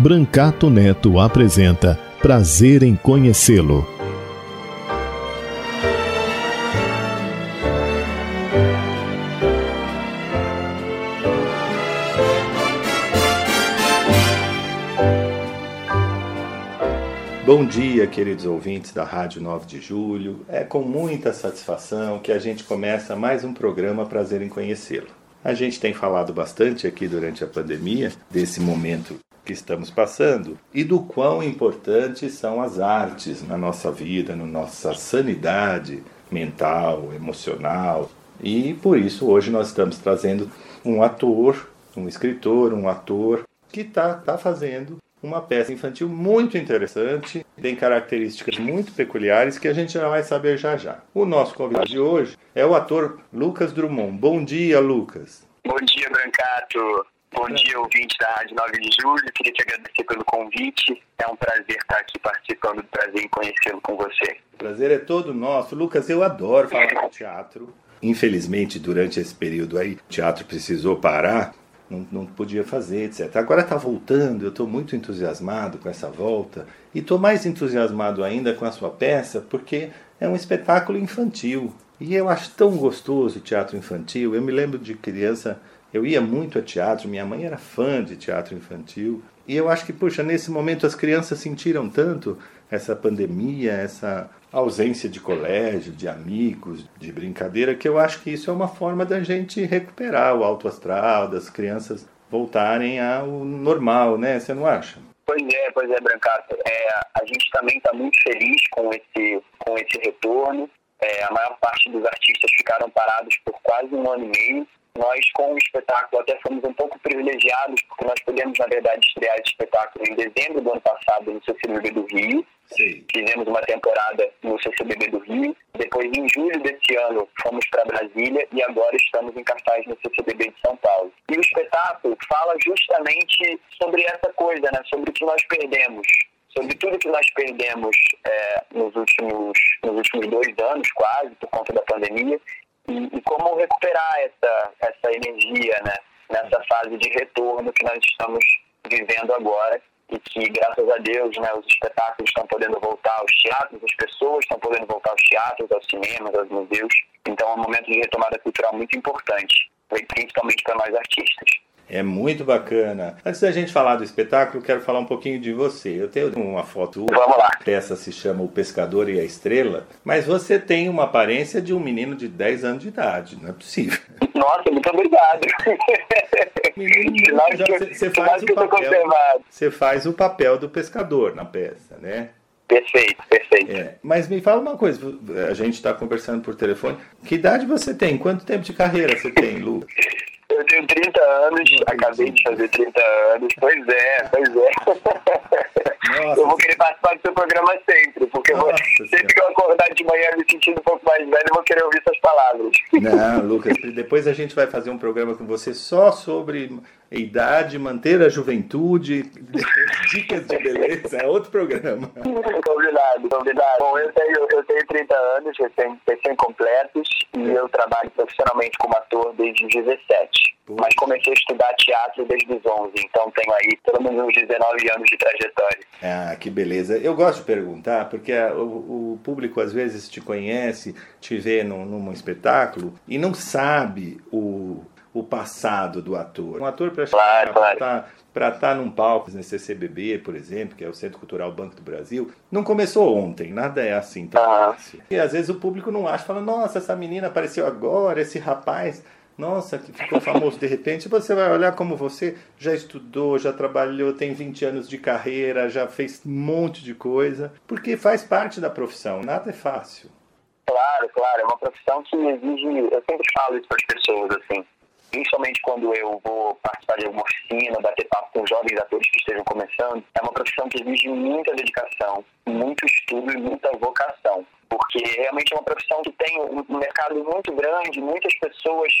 Brancato Neto apresenta Prazer em Conhecê-lo. Bom dia, queridos ouvintes da Rádio 9 de Julho. É com muita satisfação que a gente começa mais um programa Prazer em Conhecê-lo. A gente tem falado bastante aqui durante a pandemia desse momento que estamos passando e do quão importantes são as artes na nossa vida, na nossa sanidade mental, emocional. E por isso hoje nós estamos trazendo um ator, um escritor, um ator que está tá fazendo uma peça infantil muito interessante, tem características muito peculiares que a gente já vai saber já já. O nosso convidado de hoje é o ator Lucas Drummond. Bom dia, Lucas. Bom dia, Brancato. Bom dia, ouvinte da Rádio 9 de Julho. Queria te agradecer pelo convite. É um prazer estar aqui participando do prazer em conhecê-lo com você. O prazer é todo nosso. Lucas, eu adoro falar de teatro. Infelizmente, durante esse período aí, o teatro precisou parar, não, não podia fazer, etc. Agora está voltando, eu estou muito entusiasmado com essa volta e estou mais entusiasmado ainda com a sua peça porque é um espetáculo infantil. E eu acho tão gostoso o teatro infantil. Eu me lembro de criança eu ia muito a teatro, minha mãe era fã de teatro infantil. E eu acho que, puxa, nesse momento as crianças sentiram tanto essa pandemia, essa ausência de colégio, de amigos, de brincadeira, que eu acho que isso é uma forma da gente recuperar o alto astral, das crianças voltarem ao normal, né? Você não acha? Pois é, pois é, Brancato. É, a gente também está muito feliz com esse, com esse retorno. É, a maior parte dos artistas ficaram parados por quase um ano e meio. Nós, com o espetáculo, até fomos um pouco privilegiados, porque nós pudemos, na verdade, estrear esse espetáculo em dezembro do ano passado no CCBB do Rio. Sim. Fizemos uma temporada no CCBB do Rio. Depois, em julho desse ano, fomos para Brasília e agora estamos em cartaz no CCBB de São Paulo. E o espetáculo fala justamente sobre essa coisa, né? sobre o que nós perdemos sobre tudo que nós perdemos é, nos, últimos, nos últimos dois anos, quase, por conta da pandemia, e, e como recuperar essa, essa energia né, nessa fase de retorno que nós estamos vivendo agora e que, graças a Deus, né, os espetáculos estão podendo voltar aos teatros, as pessoas estão podendo voltar aos teatros, aos cinemas, aos museus. Então é um momento de retomada cultural muito importante, principalmente para nós artistas. É muito bacana. Antes da gente falar do espetáculo, quero falar um pouquinho de você. Eu tenho uma foto. Vamos lá. A peça se chama O Pescador e a Estrela, mas você tem uma aparência de um menino de 10 anos de idade, não é possível. Nossa, muito obrigado. Menino, já, você, faz o papel, você faz o papel do pescador na peça, né? Perfeito, perfeito. É, mas me fala uma coisa, a gente está conversando por telefone. Que idade você tem? Quanto tempo de carreira você tem, Lu? Eu tenho 30 anos, acabei de fazer 30 anos. Pois é, pois é. Nossa. Eu vou querer participar do seu programa sempre, porque vou, sempre que eu acordar de manhã me sentindo um pouco mais velho, eu vou querer ouvir suas palavras. Não, Lucas, depois a gente vai fazer um programa com você só sobre idade, manter a juventude, dicas de beleza, é outro programa. Convidado, convidado. Bom, eu tenho, eu tenho 30 anos, recém-completos, e eu trabalho profissionalmente como ator desde os 17. Mas comecei a estudar teatro desde os 11, então tenho aí pelo menos uns 19 anos de trajetória. Ah, que beleza. Eu gosto de perguntar, porque o, o público às vezes te conhece, te vê num, num espetáculo e não sabe o o passado do ator. Um ator para claro, claro. estar para estar num palco nesse CCBB, por exemplo, que é o Centro Cultural Banco do Brasil, não começou ontem, nada é assim tão ah. fácil. E às vezes o público não acha, fala, nossa, essa menina apareceu agora, esse rapaz, nossa, que ficou famoso de repente. Você vai olhar como você já estudou, já trabalhou, tem 20 anos de carreira, já fez um monte de coisa, porque faz parte da profissão, nada é fácil. Claro, claro. É uma profissão que exige. Eu sempre falo isso para as pessoas, assim. Principalmente quando eu vou participar de alguma oficina, bater papo com jovens atores que estejam começando. É uma profissão que exige muita dedicação, muito estudo e muita vocação. Porque realmente é uma profissão que tem um mercado muito grande, muitas pessoas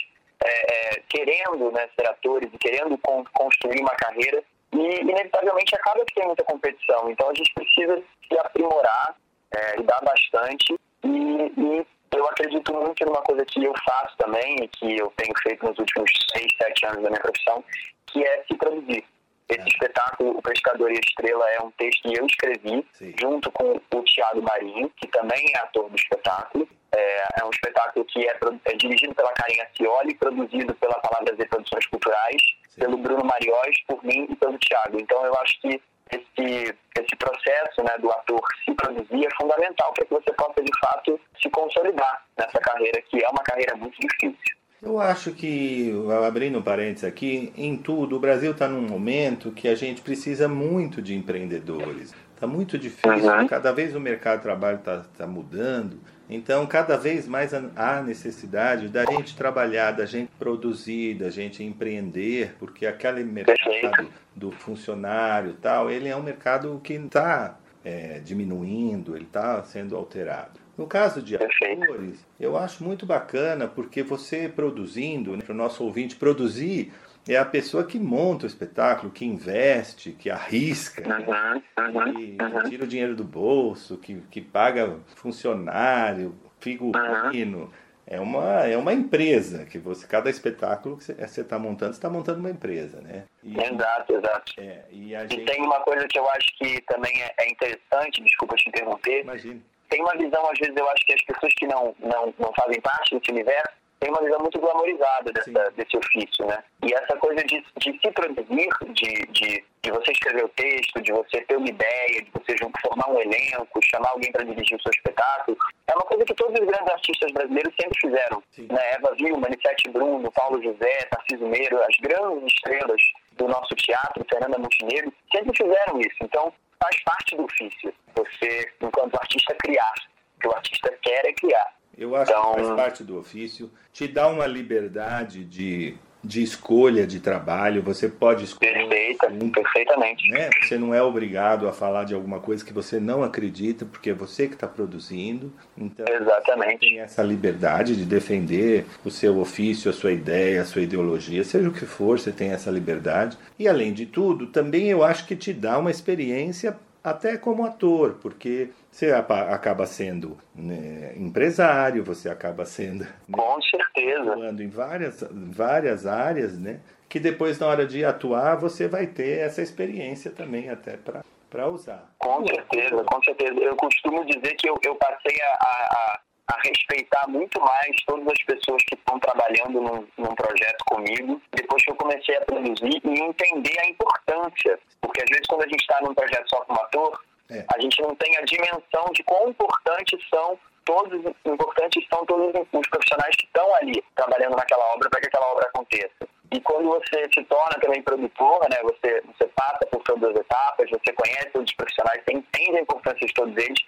é, é, querendo né, ser atores e querendo con construir uma carreira e inevitavelmente acaba que tem muita competição. Então a gente precisa se aprimorar, é, dar bastante e, e, eu acredito muito numa coisa que eu faço também e que eu tenho feito nos últimos seis, sete anos da minha profissão, que é se produzir. Esse é. espetáculo, O Pescador e a Estrela, é um texto que eu escrevi Sim. junto com o Tiago Marinho, que também é ator do espetáculo. É, é um espetáculo que é, é, dirigido pela Karen Acioli, produzido pela Palavras e Produções Culturais, Sim. pelo Bruno Mariós, por mim e pelo Tiago. Então eu acho que esse, esse processo né, do ator se produzir é fundamental para que você possa, de fato, se consolidar nessa carreira, que é uma carreira muito difícil. Eu acho que, abrindo um parênteses aqui, em tudo, o Brasil está num momento que a gente precisa muito de empreendedores. Está muito difícil, uhum. cada vez o mercado de trabalho está tá mudando. Então, cada vez mais há necessidade da gente trabalhar, da gente produzir, da gente empreender, porque aquele mercado do funcionário tal, ele é um mercado que está é, diminuindo, ele está sendo alterado. No caso de atores, eu acho muito bacana porque você produzindo, né, para o nosso ouvinte produzir, é a pessoa que monta o espetáculo, que investe, que arrisca, que, que, tira o dinheiro do bolso, que, que paga funcionário, figurino. É uma, é uma empresa que você, cada espetáculo que você está montando, você está montando uma empresa, né? E, exato, exato. É, e, gente... e, tem uma coisa que eu acho que também é, é interessante, desculpa te interromper. Imagina. Tem uma visão, às vezes, eu acho que as pessoas que não, não, não fazem parte desse universo tem uma visão muito glamorizada dessa, desse ofício, né? E essa coisa de, de se produzir, de, de, de você escrever o texto, de você ter uma ideia, de você formar um elenco, chamar alguém para dirigir o seu espetáculo, é uma coisa que todos os grandes artistas brasileiros sempre fizeram. Né? Eva Vilma, Anissete Bruno, Paulo José, Tarcísio Meiro, as grandes estrelas do nosso teatro, Fernanda Montenegro, sempre fizeram isso. Então, faz parte do ofício você, enquanto artista, criar. O que o artista quer é criar. Eu acho então, que faz parte do ofício. Te dá uma liberdade de, de escolha de trabalho. Você pode escolher. Perfeita, um, perfeitamente. Né? Você não é obrigado a falar de alguma coisa que você não acredita, porque é você que está produzindo. Então, Exatamente. tem essa liberdade de defender o seu ofício, a sua ideia, a sua ideologia, seja o que for, você tem essa liberdade. E além de tudo, também eu acho que te dá uma experiência até como ator, porque você acaba sendo né, empresário, você acaba sendo né, com certeza atuando em várias, várias áreas, né? Que depois na hora de atuar você vai ter essa experiência também até para para usar. Com certeza, com certeza. Eu costumo dizer que eu, eu passei a, a, a respeitar muito mais todas as pessoas que estão trabalhando num, num, projeto comigo, depois que eu comecei a produzir e entender a importância. Porque às vezes quando a gente está num projeto só como ator, é. a gente não tem a dimensão de quão importantes são todos importantes são todos os profissionais que estão ali trabalhando naquela obra para que aquela obra aconteça. E quando você se torna também produtor, né, você, você passa por todas as etapas, você conhece todos os profissionais, você entende a importância de todos eles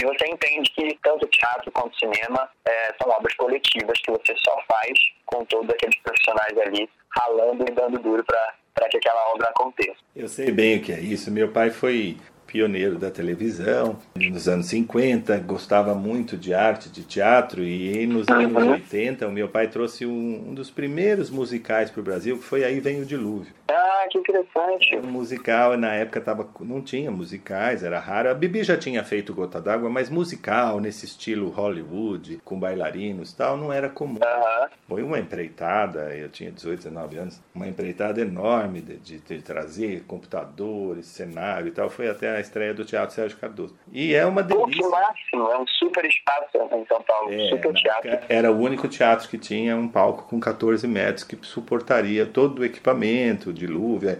e você entende que tanto teatro quanto cinema é, são obras coletivas que você só faz com todos aqueles profissionais ali ralando e dando duro para que aquela obra aconteça. Eu sei bem o que é isso. Meu pai foi pioneiro da televisão, nos anos 50, gostava muito de arte, de teatro, e nos anos 80 o meu pai trouxe um, um dos primeiros musicais para o Brasil, que foi Aí Vem o Dilúvio. Ah, que interessante. um musical, na época tava, não tinha musicais, era raro. A Bibi já tinha feito Gota d'Água, mas musical, nesse estilo Hollywood, com bailarinos tal, não era comum. Foi uma empreitada, eu tinha 18, 19 anos, uma empreitada enorme de, de, de trazer computadores, cenário e tal. Foi até a estreia do Teatro Sérgio Cardoso. E é uma delícia. Pô, que máximo, é um super espaço em São Paulo, é, super teatro. Era o único teatro que tinha um palco com 14 metros que suportaria todo o equipamento, dilúvio, é,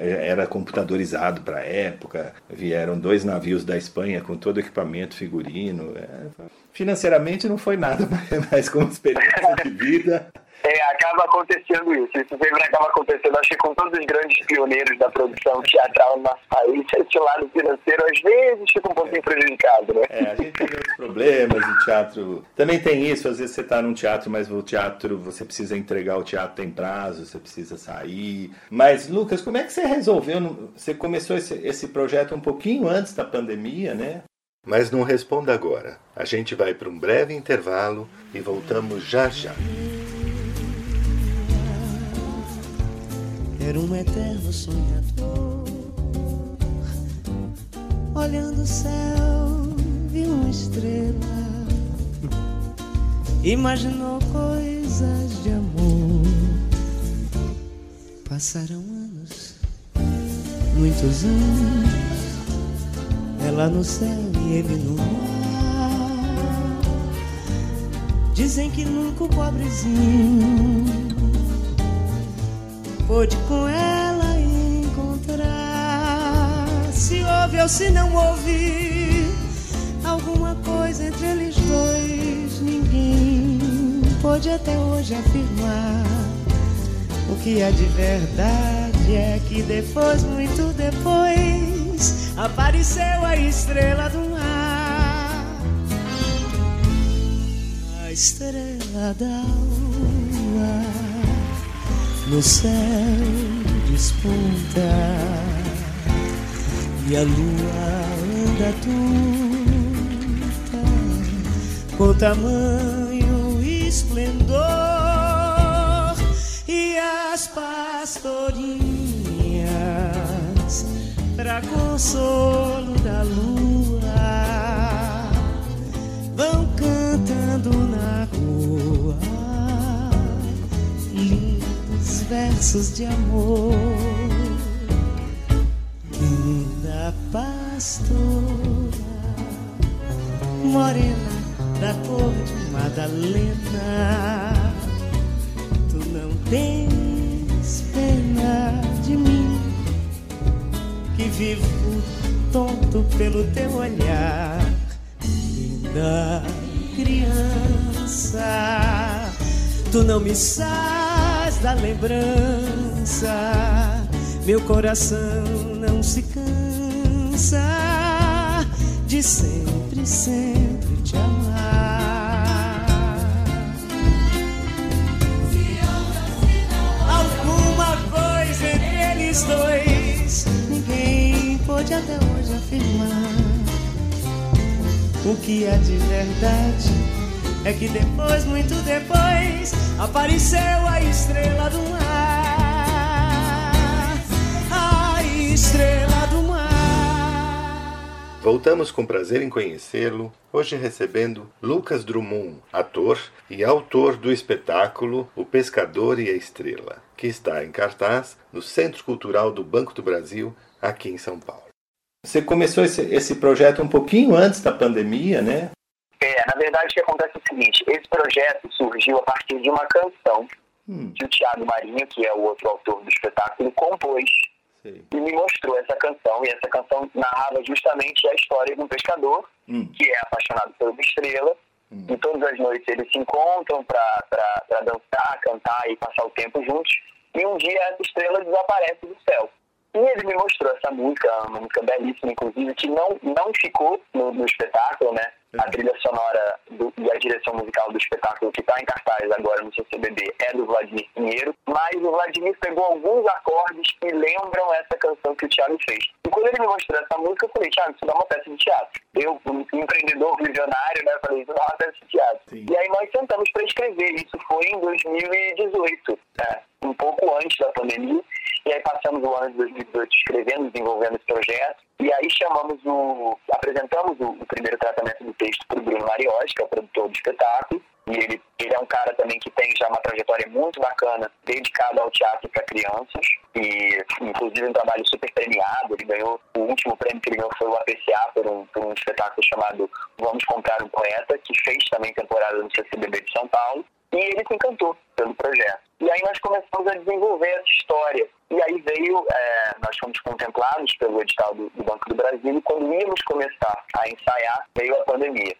é, era computadorizado para a época, vieram dois navios da Espanha com todo o equipamento figurino. É, financeiramente não foi nada, mas como experiência de vida É, acaba acontecendo isso. Isso sempre acaba acontecendo. Acho que com todos os grandes pioneiros da produção teatral no nosso país, esse lado financeiro às vezes fica um pouquinho prejudicado, né? É, a gente tem outros problemas, o teatro também tem isso. Às vezes você está num teatro, mas o teatro, você precisa entregar o teatro tem prazo, você precisa sair. Mas, Lucas, como é que você resolveu? Você começou esse, esse projeto um pouquinho antes da pandemia, né? Mas não responda agora. A gente vai para um breve intervalo e voltamos já já. Era um eterno sonhador. Olhando o céu, viu uma estrela. Imaginou coisas de amor. Passaram anos, muitos anos. Ela no céu e ele no mar. Dizem que nunca o pobrezinho pôde com ela encontrar. Se houve ou se não houve alguma coisa entre eles dois, ninguém pode até hoje afirmar. O que é de verdade é que depois, muito depois, apareceu a estrela do mar. A estrela da lua no céu desponta e a lua anda tunta com tamanho esplendor e as pastorinhas para consolo da lua vão cantando na versos de amor. Linda pastora morena da cor de Madalena tu não tens pena de mim que vivo tonto pelo teu olhar. Linda criança tu não me da lembrança meu coração não se cansa de sempre, sempre te amar. Alguma coisa entre eles dois, ninguém pode até hoje afirmar. O que é de verdade é que depois, muito depois, apareceu a estrela do mar. A estrela do mar. Voltamos com prazer em conhecê-lo, hoje recebendo Lucas Drummond, ator e autor do espetáculo O Pescador e a Estrela, que está em cartaz no Centro Cultural do Banco do Brasil, aqui em São Paulo. Você começou esse, esse projeto um pouquinho antes da pandemia, né? É, na verdade, o que acontece é o seguinte: esse projeto surgiu a partir de uma canção Hum, que o Thiago Marinho, que é o outro autor do espetáculo, compôs sei. e me mostrou essa canção. E essa canção narrava justamente a história de um pescador Hum, que é apaixonado por uma estrela. Hum. E todas as noites eles se encontram para dançar, cantar e passar o tempo juntos. E um dia essa estrela desaparece do céu. E ele me mostrou essa música, uma música belíssima, inclusive, que não, não ficou no, no espetáculo, né? A trilha sonora do- e a direção musical do espetáculo que está em cartaz agora no CCBB é do Vladimir Pinheiro, mas o Vladimir pegou alguns acordes que lembram essa canção que o Thiago fez. E quando ele me mostrou essa música, eu falei, Thiago, isso dá uma peça de teatro. Eu, um empreendedor visionário, né, falei, isso dá uma peça de teatro. Sim. E aí nós sentamos para escrever, isso foi em 2018, né, um pouco antes da pandemia. E aí passamos o ano de 2018 escrevendo, desenvolvendo esse projeto. E aí chamamos o. apresentamos o, o primeiro tratamento do texto para o Bruno Mariotti, que é o produtor do espetáculo. E ele, ele é um cara também que tem já uma trajetória muito bacana, dedicado ao teatro para crianças. E, inclusive, um trabalho super premiado. Ele ganhou, o último prêmio que ele ganhou foi o APCA, por um, por um espetáculo chamado Vamos Comprar um Poeta, que fez também temporada no CCBB de São Paulo. E ele se encantou pelo projeto. E aí nós começamos a desenvolver essa história. E aí veio, é, nós fomos contemplados pelo edital do, do, Banco do Brasil e quando íamos começar a ensaiar, veio a pandemia.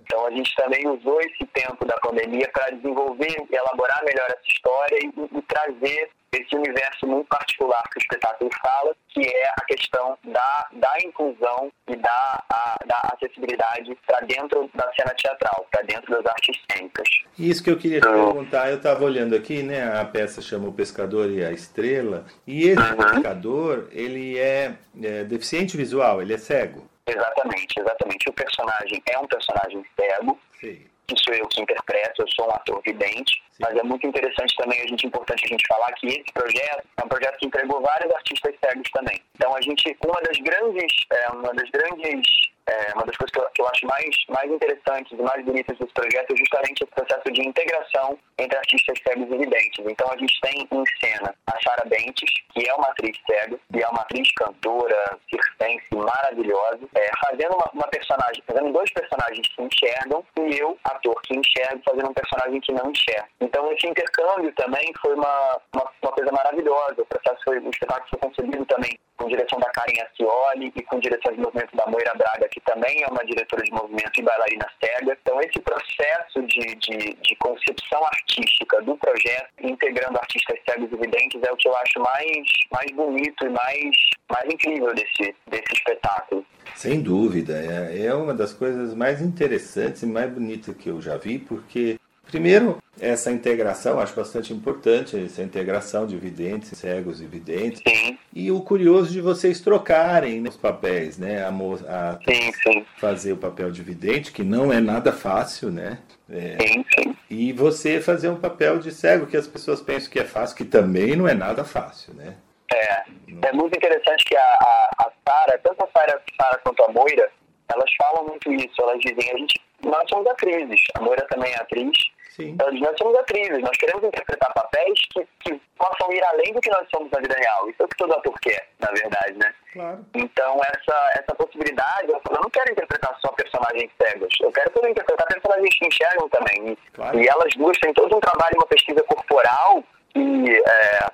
Então a gente também usou esse tempo da pandemia para desenvolver e elaborar melhor essa história e, e trazer esse universo muito particular que o espetáculo fala, que é a questão da, da inclusão e da, a, da acessibilidade para dentro da cena teatral, para dentro das artes cênicas. Isso que eu queria te perguntar, eu estava olhando aqui, né, a peça chama O Pescador e a Estrela, e esse uhum. pescador, ele é, é deficiente visual, ele é cego. Exatamente, exatamente. O personagem é um personagem cego. Sim que sou eu que interpreto, eu sou um ator vidente, Sim. mas é muito interessante também, a gente importante a gente falar que esse projeto é um projeto que entregou vários artistas cegos também. Então a gente, uma das grandes, é, uma das grandes é, uma das coisas que eu, que eu, acho mais, mais interessantes e mais bonitas desse projeto é justamente esse processo de integração entre artistas cegos e videntes. Então a gente tem em cena a Sara Bentes, que é uma atriz cega, e é uma atriz cantora, circense maravilhosa, é, fazendo uma, uma, personagem, fazendo dois personagens que enxergam, e eu, ator que enxergo, fazendo um personagem que não enxerga. Então esse intercâmbio também foi uma, uma, uma coisa maravilhosa. O processo foi, o espetáculo foi concebido também com direção da Karen Ascioli e com direção de movimento da Moira Braga, que também é uma diretora de movimento e bailarina cega. Então, esse processo de, de, de concepção artística do projeto, integrando artistas cegos e videntes, é o que eu acho mais, mais bonito e mais, mais incrível desse, desse espetáculo. Sem dúvida, é, é uma das coisas mais interessantes e mais bonitas que eu já vi, porque Primeiro, essa integração, acho bastante importante, essa integração de videntes, cegos e videntes. Sim. E o curioso de vocês trocarem né, os papéis, né? A, a sim, sim. fazer o papel de vidente, que não é nada fácil, né? É, sim, sim. E você fazer um papel de cego, que as pessoas pensam que é fácil, que também não é nada fácil, né? É, é muito interessante que a, a, a Sara, tanto a Sara, Sara quanto a Moira, elas falam muito isso, elas dizem, a gente, nós somos atrizes, a Moira também é atriz, Sim. Então, nós somos atrizes, nós queremos interpretar papéis que, que possam ir além do que nós somos na vida real. Isso é o que todo ator quer, na verdade, né? Claro. Então, essa, essa possibilidade, eu, eu não quero interpretar só personagens cegos, eu quero poder interpretar personagens que enxergam também. E, claro. e elas duas têm todo um trabalho, uma pesquisa corporal, e é,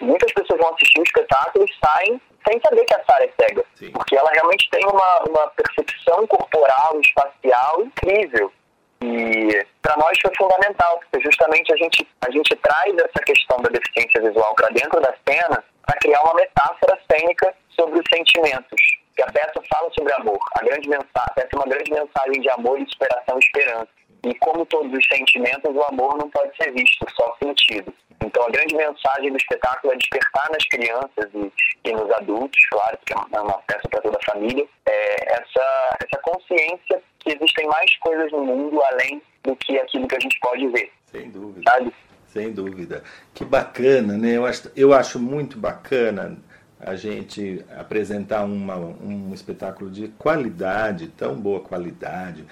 muitas pessoas vão assistir o espetáculo e saem sem saber que a Sarah é cega. Sim. Porque ela realmente tem uma, uma percepção corporal, espacial incrível. E para nós foi fundamental, porque justamente a gente, a gente traz essa questão da deficiência visual para dentro da cena para criar uma metáfora cênica sobre os sentimentos. Que a peça fala sobre amor. A grande mensagem, peça é uma grande mensagem de amor, inspiração e esperança. E como todos os sentimentos, o amor não pode ser visto, só sentido. Então, a grande mensagem do espetáculo é despertar nas crianças e, e nos adultos, claro, porque é uma peça para toda a família, é essa, essa consciência que existem mais coisas no mundo além do que aquilo que a gente pode ver. Sem dúvida. Sabe? Sem dúvida. Que bacana, né? Eu acho, eu acho muito bacana a gente apresentar uma, um espetáculo de qualidade, tão boa qualidade,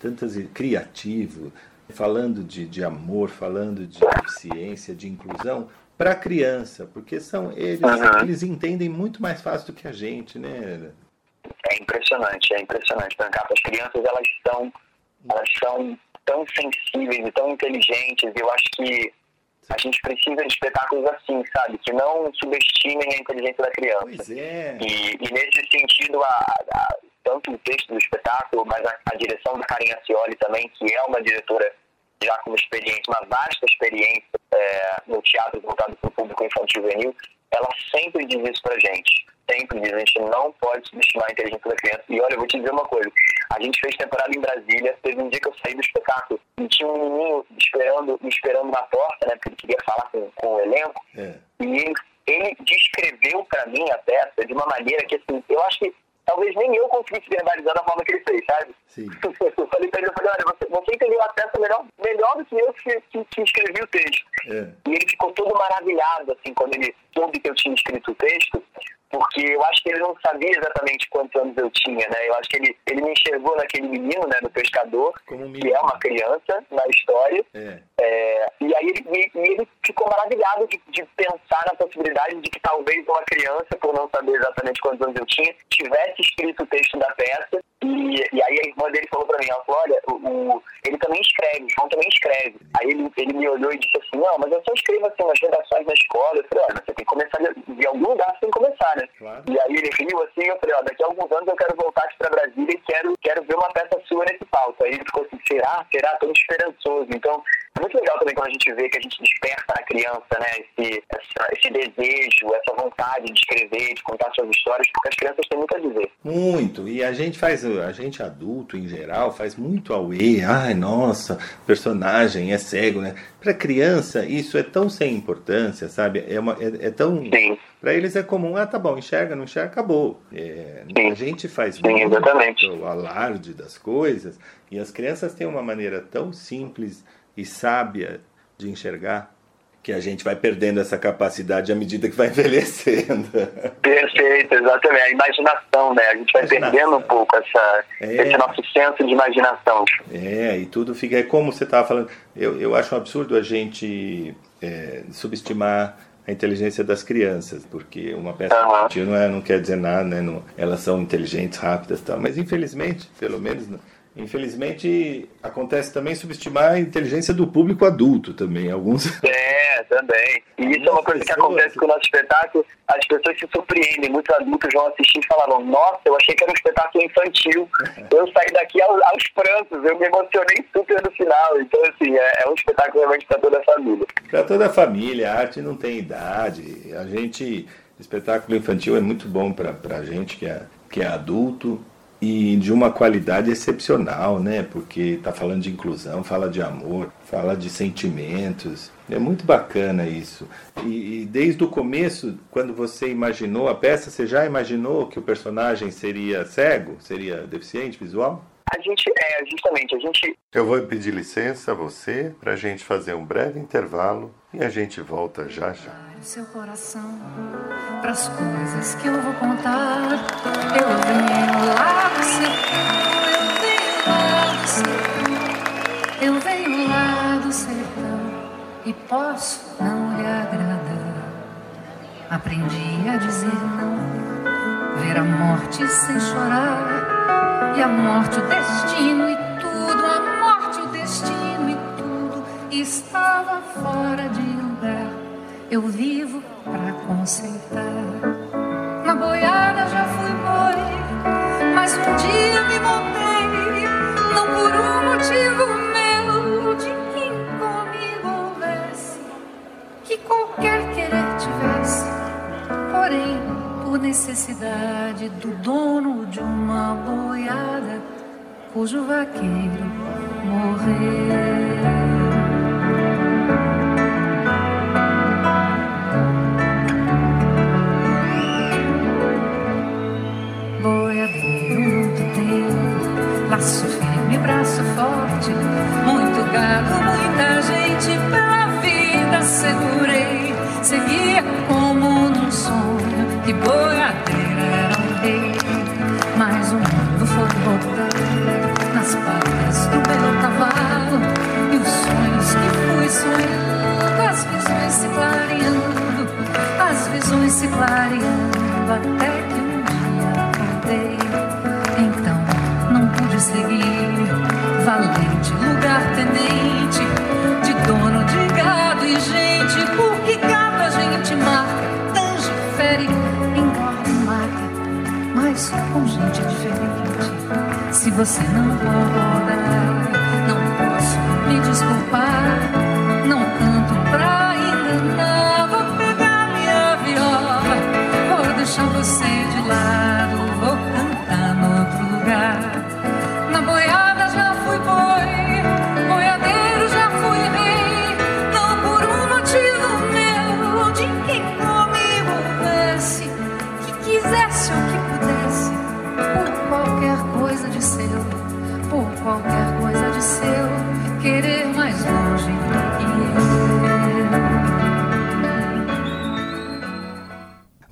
tantas criativo, falando de, de amor, falando de eficiência, de inclusão para a criança, porque são eles, uhum. eles entendem muito mais fácil do que a gente, né? É impressionante, é impressionante, Brancato. As crianças, elas são, elas são tão sensíveis e tão inteligentes. Eu acho que a gente precisa de espetáculos assim, sabe? Que não subestimem a inteligência da criança. Pois é. E, e nesse sentido, a, a, tanto o texto do espetáculo, mas a, a direção da Karinha Cioli também, que é uma diretora já com experiência, uma vasta experiência é, no teatro voltado para o público infantil juvenil, ela sempre diz isso pra gente. Sempre diz, a gente não pode subestimar a inteligência da criança. E olha, eu vou te dizer uma coisa. A gente fez temporada em Brasília, teve um dia que eu saí do espetáculo e tinha um menino esperando, me esperando na porta, né? Porque ele queria falar com, com o elenco. É. E ele, ele descreveu para mim a peça de uma maneira que, assim, eu acho que talvez nem eu conseguisse verbalizar da forma que ele fez, sabe? Sim. eu falei pra ele, eu falei, olha, você, você entendeu a peça melhor, melhor do que eu que, que, que escrevi o texto. É. E ele ficou todo maravilhado, assim, quando ele soube que eu tinha escrito o texto, porque eu acho que ele não sabia exatamente quantos anos eu tinha, né? Eu acho que ele, ele me enxergou naquele menino, né, do pescador, que é uma criança na história. É. É, e aí ele, ele ficou maravilhado de, de, pensar na possibilidade de que talvez uma criança, por não saber exatamente quantos anos eu tinha, tivesse escrito o texto da peça. E, e aí a irmã dele falou para mim, ela falou, olha, o, o, ele também escreve, o João também escreve. Aí ele, ele me olhou e disse assim, não, mas eu só escrevo assim umas redações na escola. Eu falei, olha, você tem que começar de, de algum lugar, você tem que começar, né? Claro. E aí ele riu assim, eu falei, ó, daqui a alguns anos eu quero voltar aqui para Brasília e quero, quero ver uma peça sua nesse palco. Aí ele ficou assim, será? Será? Todo esperançoso. Então, muito legal também quando a gente vê que a gente desperta na criança, né, esse, essa, esse desejo, essa vontade de escrever, de contar suas histórias, porque as crianças têm muito a dizer. Muito. E a gente faz, a gente adulto em geral, faz muito auê. Ai, nossa, personagem é cego, né? Para criança, isso é tão sem importância, sabe? É, uma, é, é tão. Para eles é comum, ah, tá bom, enxerga, não enxerga, acabou. É, a gente faz Sim, muito o alarde das coisas e as crianças têm uma maneira tão simples e sábia de enxergar que a gente vai perdendo essa capacidade à medida que vai envelhecendo. Perfeito, exatamente. A imaginação, né? A gente vai imaginação. perdendo um pouco essa, é. esse nosso senso de imaginação. É, e tudo fica. É como você estava falando. Eu, eu acho um absurdo a gente é, subestimar a inteligência das crianças, porque uma peça uhum. infantil não, é, não quer dizer nada, né? Não, elas são inteligentes, rápidas e tal. Mas infelizmente, pelo menos Infelizmente, acontece também subestimar a inteligência do público adulto também, alguns. É, também. E isso é uma coisa que acontece com o nosso espetáculo. As pessoas se surpreendem. Muitos adultos vão assistir e falavam, nossa, eu achei que era um espetáculo infantil. Eu saí daqui aos, aos prantos, eu me emocionei super no final. Então, assim, é, é um espetáculo realmente para toda a família. Para toda a família, a arte não tem idade. A gente, espetáculo infantil é muito bom para a gente que é, que é adulto e de uma qualidade excepcional, né? Porque está falando de inclusão, fala de amor, fala de sentimentos. É muito bacana isso. E, e, desde o começo, quando você imaginou a peça, você já imaginou que o personagem seria cego, seria deficiente visual? A gente, é, justamente, a gente. Eu vou pedir licença a você para a gente fazer um breve intervalo e a gente volta já já seu coração para as coisas que eu vou contar. Eu venho lá do sertão, eu venho lá do sertão, eu venho lá do sertão e posso não lhe agradar. Aprendi a dizer não, ver a morte sem chorar, e a morte, o destino e tudo, a morte, o destino e tudo estava fora de eu vivo pra consertar. Na boiada já fui boi, mas um dia me montei, não por um motivo meu, de quem comigo houvesse, que qualquer querer tivesse, porém, por necessidade do dono de uma boiada, cujo vaqueiro morreu. Forte, muito gado, muita gente pela vida segurei. Seguia como num sonho, que boiadeira era um rei. Mas o mundo foi voltando nas patas do belo cavalo e os sonhos que fui sonhando, as visões se clareando, as visões se clareando até que um dia acordei Valente, lugar tenente, de dono de gado e gente, porque cada gente marca, tange, fere, engorda e mata, mas com gente diferente. Se você não roda, não posso me desculpar,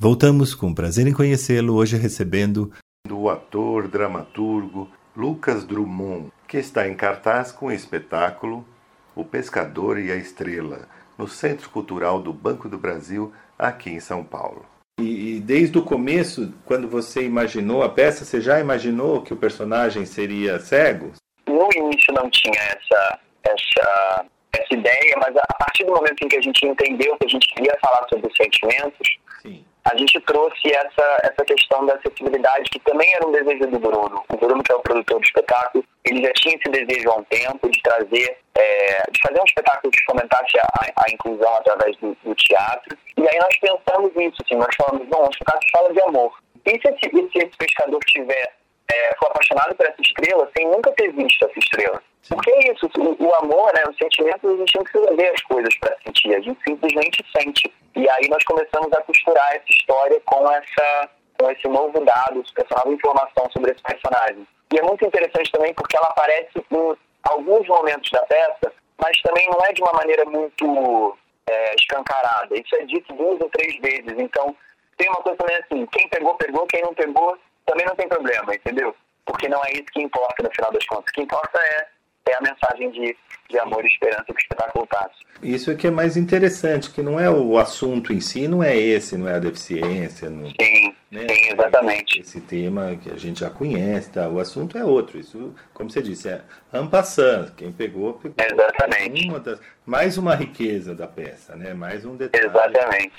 Voltamos com prazer em conhecê-lo, hoje recebendo do ator, dramaturgo, Lucas Drummond, que está em cartaz com o espetáculo O Pescador e a Estrela, no Centro Cultural do Banco do Brasil, aqui em São Paulo. E, e, desde o começo, quando você imaginou a peça, você já imaginou que o personagem seria cego? No início não tinha essa, essa, essa ideia, mas a partir do momento em que a gente entendeu que a gente queria falar sobre os sentimentos, Sim a gente trouxe essa, essa questão da acessibilidade, que também era um desejo do Bruno. O Bruno, que é o produtor do espetáculo, ele já tinha esse desejo há um tempo de trazer, é, de fazer um espetáculo que fomentasse a, a inclusão através do, do, teatro. E aí nós pensamos nisso, assim, nós falamos, bom, o espetáculo fala de amor. E se esse, se esse pescador tiver, é, for apaixonado por essa estrela sem nunca ter visto essa estrela? Porque é isso, o, o amor, né, os sentimentos, a gente não precisa ver as coisas para sentir, a gente simplesmente sente. E aí nós começamos a costurar essa história com essa com esse novo dado, essa nova informação sobre esse personagem. E é muito interessante também porque ela aparece em alguns momentos da peça, mas também não é de uma maneira muito é, escancarada. Isso é dito duas ou três vezes. Então, tem uma coisa também assim, quem pegou, pegou, quem não pegou, também não tem problema, entendeu? Porque não é isso que importa no final das contas. O que importa é é a mensagem de, de amor e esperança que o espetáculo passa. Isso é que é mais interessante, que não é o assunto em si, não é esse, não é a deficiência. Não, sim, né? sim, exatamente. Esse tema que a gente já conhece, tá? o assunto é outro. Isso, como você disse, é ampassando. Quem pegou, pegou. Exatamente. Uma das, mais uma riqueza da peça, né? mais um detalhe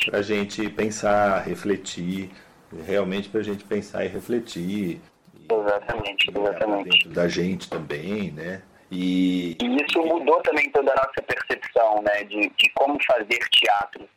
para a gente pensar, refletir, realmente para a gente pensar e refletir. Exatamente, exatamente. Da gente também, né? E... e isso mudou também toda a nossa percepção né, de, de como fazer teatro.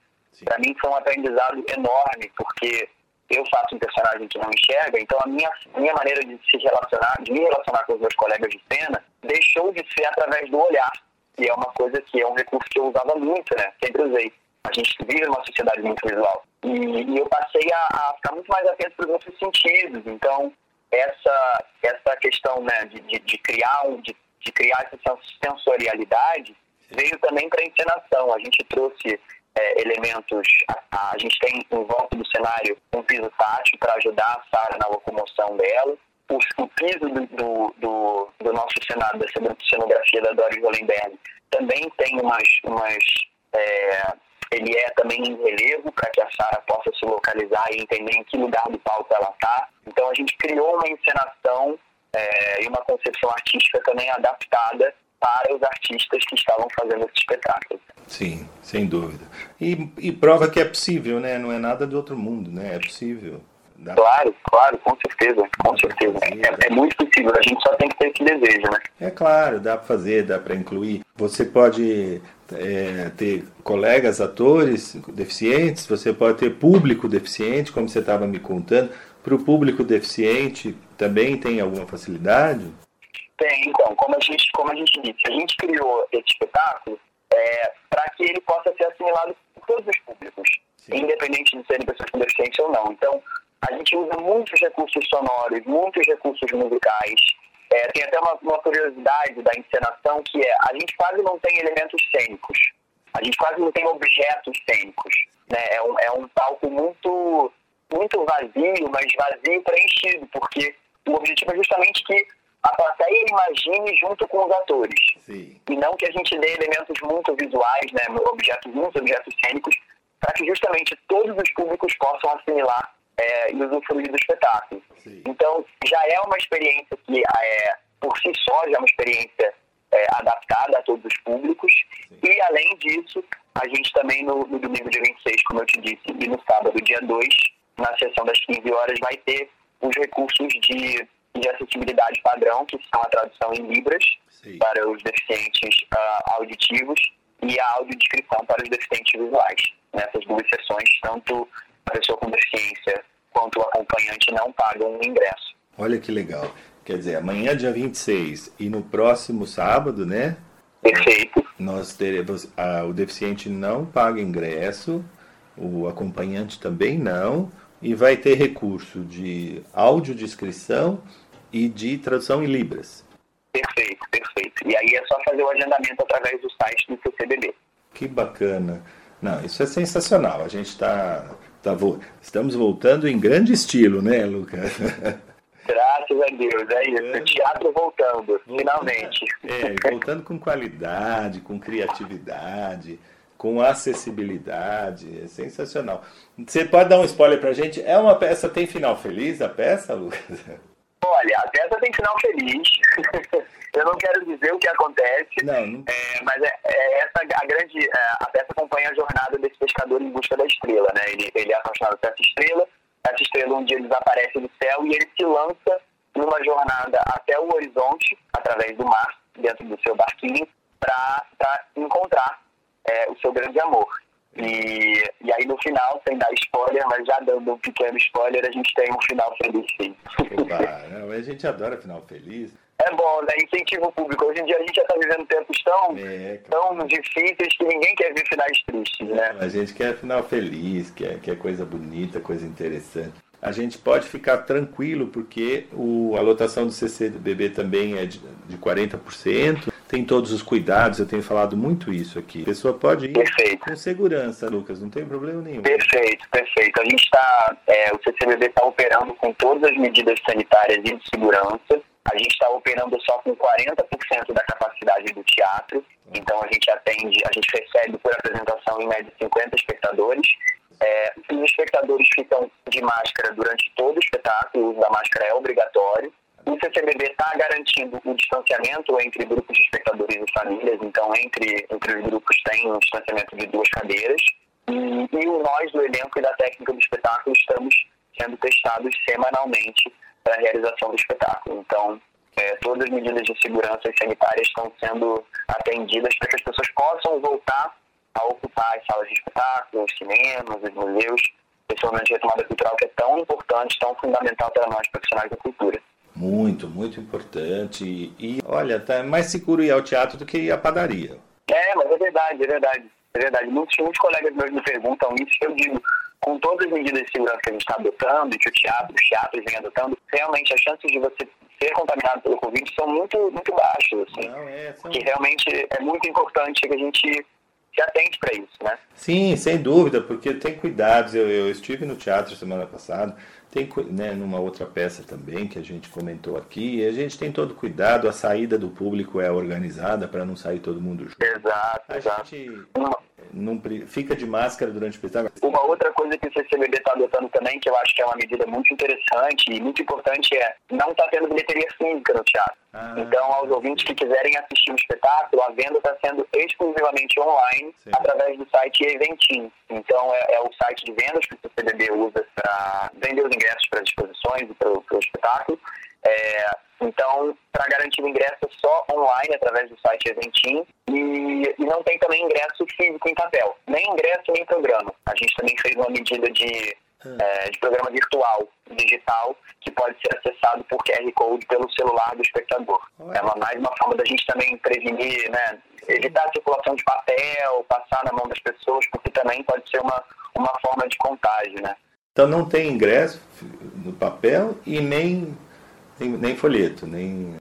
Para mim foi um aprendizado enorme, porque eu faço um personagem que não enxerga, então a minha, minha maneira de se relacionar, de me relacionar com os meus colegas de cena, deixou de ser através do olhar. E é uma coisa que é um recurso que eu usava muito, né? Sempre usei. A gente vive numa sociedade muito visual. E, e eu passei a, a, ficar muito mais atento para os outros sentidos. Então, essa, essa questão né, de, de, de criar um, de de criar essa sensorialidade veio também para a encenação. A gente trouxe é, elementos, a, a, gente tem em volta do cenário um piso tátil para ajudar a Sara na locomoção dela. O, o piso do, do, do, do, nosso cenário, da cenografia da Doris Hollenberg, também tem umas. umas é, ele é também em relevo para que a Sara possa se localizar e entender em que lugar do palco ela está. Então a gente criou uma encenação é, e uma concepção artística também adaptada para os artistas que estavam fazendo esse espetáculo. Sim, sem dúvida. E, e prova que é possível, né? Não é nada do outro mundo, né? É possível. Dá... Claro, claro, com certeza, com certeza. É, é, muito possível, a gente só tem que ter esse desejo, né? É claro, dá para fazer, dá para incluir. Você pode é, ter colegas atores deficientes, você pode ter público deficiente, como você estava me contando. Para o público deficiente, também tem alguma facilidade? Tem, então, como a gente, como a gente disse, a gente criou esse espetáculo é, para que ele possa ser assimilado por todos os públicos, Sim. independente de serem pessoas com deficiência ou não. Então, a gente usa muitos recursos sonoros, muitos recursos musicais. É, tem até uma, uma curiosidade da encenação que é a gente quase não tem elementos cênicos, a gente quase não tem objetos cênicos. Né? É, um, é um palco muito muito vazio, mas vazio preenchido, porque o objetivo é justamente que a plateia imagine junto com os atores. Sim. E não que a gente dê elementos muito visuais, né, objetos, muitos objetos cênicos, para que justamente todos os públicos possam assimilar é, e usufruir do espetáculo. Sim. Então, já é uma experiência que, é, por si só, já é uma experiência é, adaptada a todos os públicos. Sim. E, além disso, a gente também, no, no domingo dia 26, como eu te disse, e no sábado, dia 2, na sessão das 15 horas, vai ter os recursos de, de acessibilidade padrão, que são a tradução em Libras Sim. para os deficientes uh, auditivos e a audiodescrição para os deficientes visuais. Nessas duas sessões, tanto a pessoa com deficiência quanto o acompanhante não pagam o ingresso. Olha que legal. Quer dizer, amanhã, dia 26, e no próximo sábado, né? Perfeito. Nós teremos. Ah, o deficiente não paga ingresso, o acompanhante também não e vai ter recurso de audiodescrição e de tradução em Libras. Perfeito, perfeito. E aí é só fazer o agendamento através do site do CCBB. Que bacana. Não, isso é sensacional. A gente está. Tá, vo... Estamos voltando em grande estilo, né, Lucas? Graças a Deus, é isso. O teatro voltando, voltando finalmente. É, voltando com qualidade, com criatividade, com acessibilidade. É sensacional. Você pode dar um spoiler pra gente? É uma peça, tem final feliz a peça, Lucas? Olha, a peça tem final feliz. Eu não quero dizer o que acontece, não, não... É, mas é, é, essa a grande. É, a peça acompanha a jornada desse pescador em busca da estrela, né? Ele, ele é apaixonado por essa estrela. Essa estrela um dia desaparece do céu e ele se lança numa jornada até o horizonte, através do mar, dentro do seu barquinho, para encontrar é, o seu grande amor. E, e aí no final, sem dar spoiler, mas já dando um pequeno spoiler, a gente tem um final feliz sim. Opa, a gente adora final feliz. É bom, né? Incentiva o público. Hoje em dia a gente já está vivendo tempos tão, é, claro. tão difíceis que ninguém quer ver finais tristes, né? A gente quer final feliz, quer, quer coisa bonita, coisa interessante. A gente pode ficar tranquilo porque o, a lotação do CCBB também é de, de 40% tem todos os cuidados, eu tenho falado muito isso aqui. A pessoa pode ir perfeito. com segurança, Lucas, não tem problema nenhum. Perfeito, perfeito. A gente está, é, o CCBB está operando com todas as medidas sanitárias e de segurança. A gente está operando só com 40% da capacidade do teatro, então a gente atende, a gente recebe por apresentação em média 50 espectadores. É, os espectadores ficam de máscara durante todo o espetáculo, o uso da máscara é obrigatório. O CCBB está garantindo o distanciamento entre grupos de espectadores e famílias, então entre, entre os grupos tem um distanciamento de duas cadeiras. E, e nós, do elenco e da técnica do espetáculo, estamos sendo testados semanalmente para a realização do espetáculo. Então, é, todas as medidas de segurança sanitárias estão sendo atendidas para que as pessoas possam voltar a ocupar as salas de espetáculo, os cinemas, os museus, principalmente a retomada cultural que é tão importante, tão fundamental para nós profissionais da cultura. Muito, muito importante. E, olha, tá mais seguro ir ao teatro do que ir à padaria. É, mas é verdade, é verdade. É verdade. Muitos, muitos colegas meus me perguntam isso eu digo, com todas as medidas de segurança que a gente está adotando e que o teatro, os teatros vêm adotando, realmente as chances de você ser contaminado pelo Covid são muito, muito baixas. Assim, Não, é, são... Que realmente é muito importante que a gente se atente para isso, né? Sim, sem dúvida, porque tem cuidados. Eu, eu estive no teatro semana passada, tem né, numa outra peça também que a gente comentou aqui, e a gente tem todo cuidado, a saída do público é organizada para não sair todo mundo junto. Exato, a exato. gente não fica de máscara durante o espetáculo. Uma outra coisa que o CCBB está adotando também, que eu acho que é uma medida muito interessante e muito importante, é não está tendo bilheteria física no teatro. Ah, então, aos ouvintes que quiserem assistir o um espetáculo, a venda está sendo exclusivamente online sim. através do site Eventim. Então, é, é, o site de vendas que o CCBB usa para vender os ingressos para as exposições e para o espetáculo. É, então, para garantir o ingresso é só online através do site Eventim e, e, não tem também ingresso físico em papel, nem ingresso nem programa. A gente também fez uma medida de, hum. é, de programa virtual, digital, que pode ser acessado por QR Code pelo celular do espectador. É uma, mais uma forma da gente também prevenir, né, evitar a circulação de papel, passar na mão das pessoas, porque também pode ser uma, uma forma de contágio, né? Então não tem ingresso no papel e nem nem, nem folheto, nem.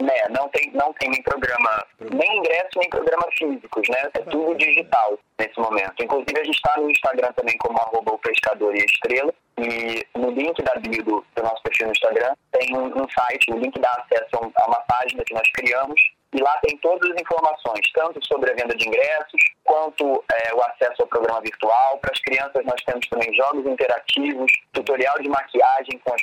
É, não tem, não tem nem programa, nem ingresso, nem programa físicos, né? É tudo digital nesse momento. Inclusive, a gente está no Instagram também como arroba o pescador e a estrela. E no link da bio do, do nosso perfil no Instagram tem um, um site, o link dá acesso a uma página que nós criamos e lá tem todas as informações, tanto sobre a venda de ingressos, quanto é, o acesso ao programa virtual. Para as crianças, nós temos também jogos interativos, tutorial de maquiagem com as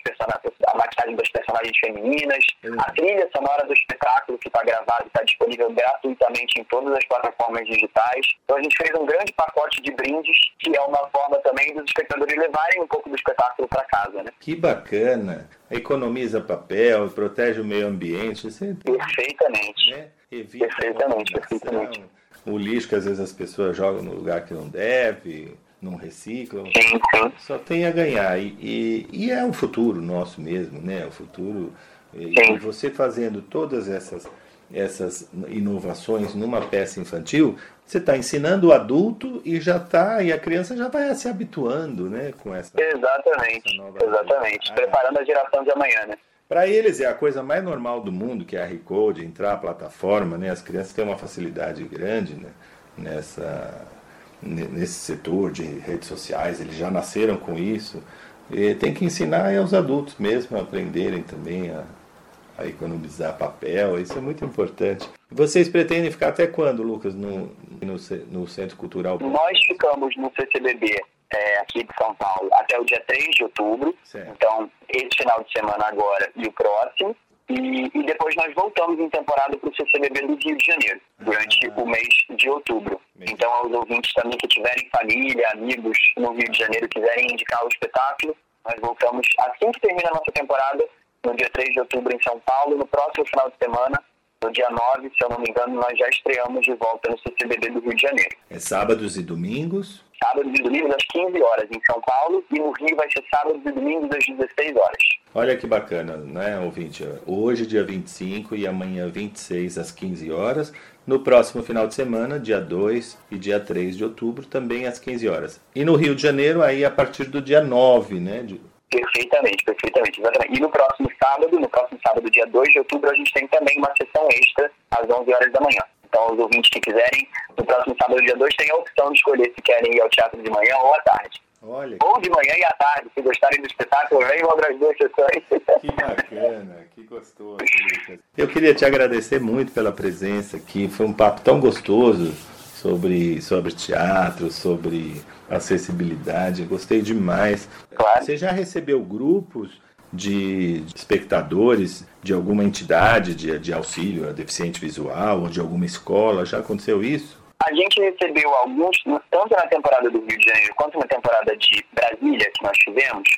a maquiagem das personagens femininas, uhum. a trilha sonora do espetáculo que está gravado e está disponível gratuitamente em todas as plataformas digitais. Então, a gente fez um grande pacote de brindes, que é uma forma também dos espectadores levarem um pouco do espetáculo para casa. Né? Que bacana! Economiza papel, protege o meio ambiente. Você... Perfeitamente. Né? Evita perfeitamente, perfeitamente. O lixo que às vezes as pessoas jogam no lugar que não deve, não reciclam. Sim, sim. Só tem a ganhar. E, e, e, é o futuro nosso mesmo, né? O futuro. E você fazendo todas essas essas inovações numa peça infantil, você está ensinando o adulto e já está e a criança já vai se habituando, né, com essa. Exatamente, essa exatamente, preparando a geração de amanhã, né? Para eles é a coisa mais normal do mundo, que é a Recode, entrar a plataforma, né? As crianças têm uma facilidade grande né? nessa nesse setor de redes sociais, eles já nasceram com isso. E tem que ensinar aos adultos mesmo a aprenderem também a, a economizar papel, isso é muito importante. Vocês pretendem ficar até quando, Lucas, no, no, no Centro Cultural? Nós ficamos no CCBB é, aqui de São Paulo até o dia 3 de outubro. Certo. Então, esse final de semana agora e o próximo. E, e depois nós voltamos em temporada para o CCBB do Rio de Janeiro, durante ah. o mês de outubro. Então, aos ouvintes também que tiverem família, amigos no Rio de Janeiro, quiserem indicar o espetáculo, nós voltamos assim que termina a nossa temporada, no dia 3 de outubro em São Paulo. No próximo final de semana, no dia 9, se eu não me engano, nós já estreamos de volta no CCBB do Rio de Janeiro. É sábados e domingos? Sábados e domingos às 15 horas em São Paulo e no Rio vai ser sábados e domingos às 16 horas. Olha que bacana, né, ouvinte? Hoje, dia 25 e amanhã, 26 às 15 horas. No próximo final de semana, dia 2 e dia 3 de outubro, também às 15 horas. E no Rio de Janeiro, aí a partir do dia 9, né? Perfeitamente, perfeitamente, exatamente. E no próximo sábado, no próximo sábado, dia 2 de outubro, a gente tem também uma sessão extra às 11 horas da manhã. Então, os ouvintes que quiserem, no próximo sábado, dia 2, tem a opção de escolher se querem ir ao teatro de manhã ou à tarde. Olha. Ou de manhã e à tarde, se gostarem do espetáculo, venham as duas sessões. Que bacana, que gostoso, Lucas. Eu queria te agradecer muito pela presença aqui. Foi um papo tão gostoso sobre, sobre teatro, sobre acessibilidade. Gostei demais. Claro. Você já recebeu grupos de espectadores de alguma entidade de, de auxílio a deficiente visual ou de alguma escola? Já aconteceu isso? A gente recebeu alguns, tanto na temporada do Rio de Janeiro quanto na temporada de Brasília que nós tivemos.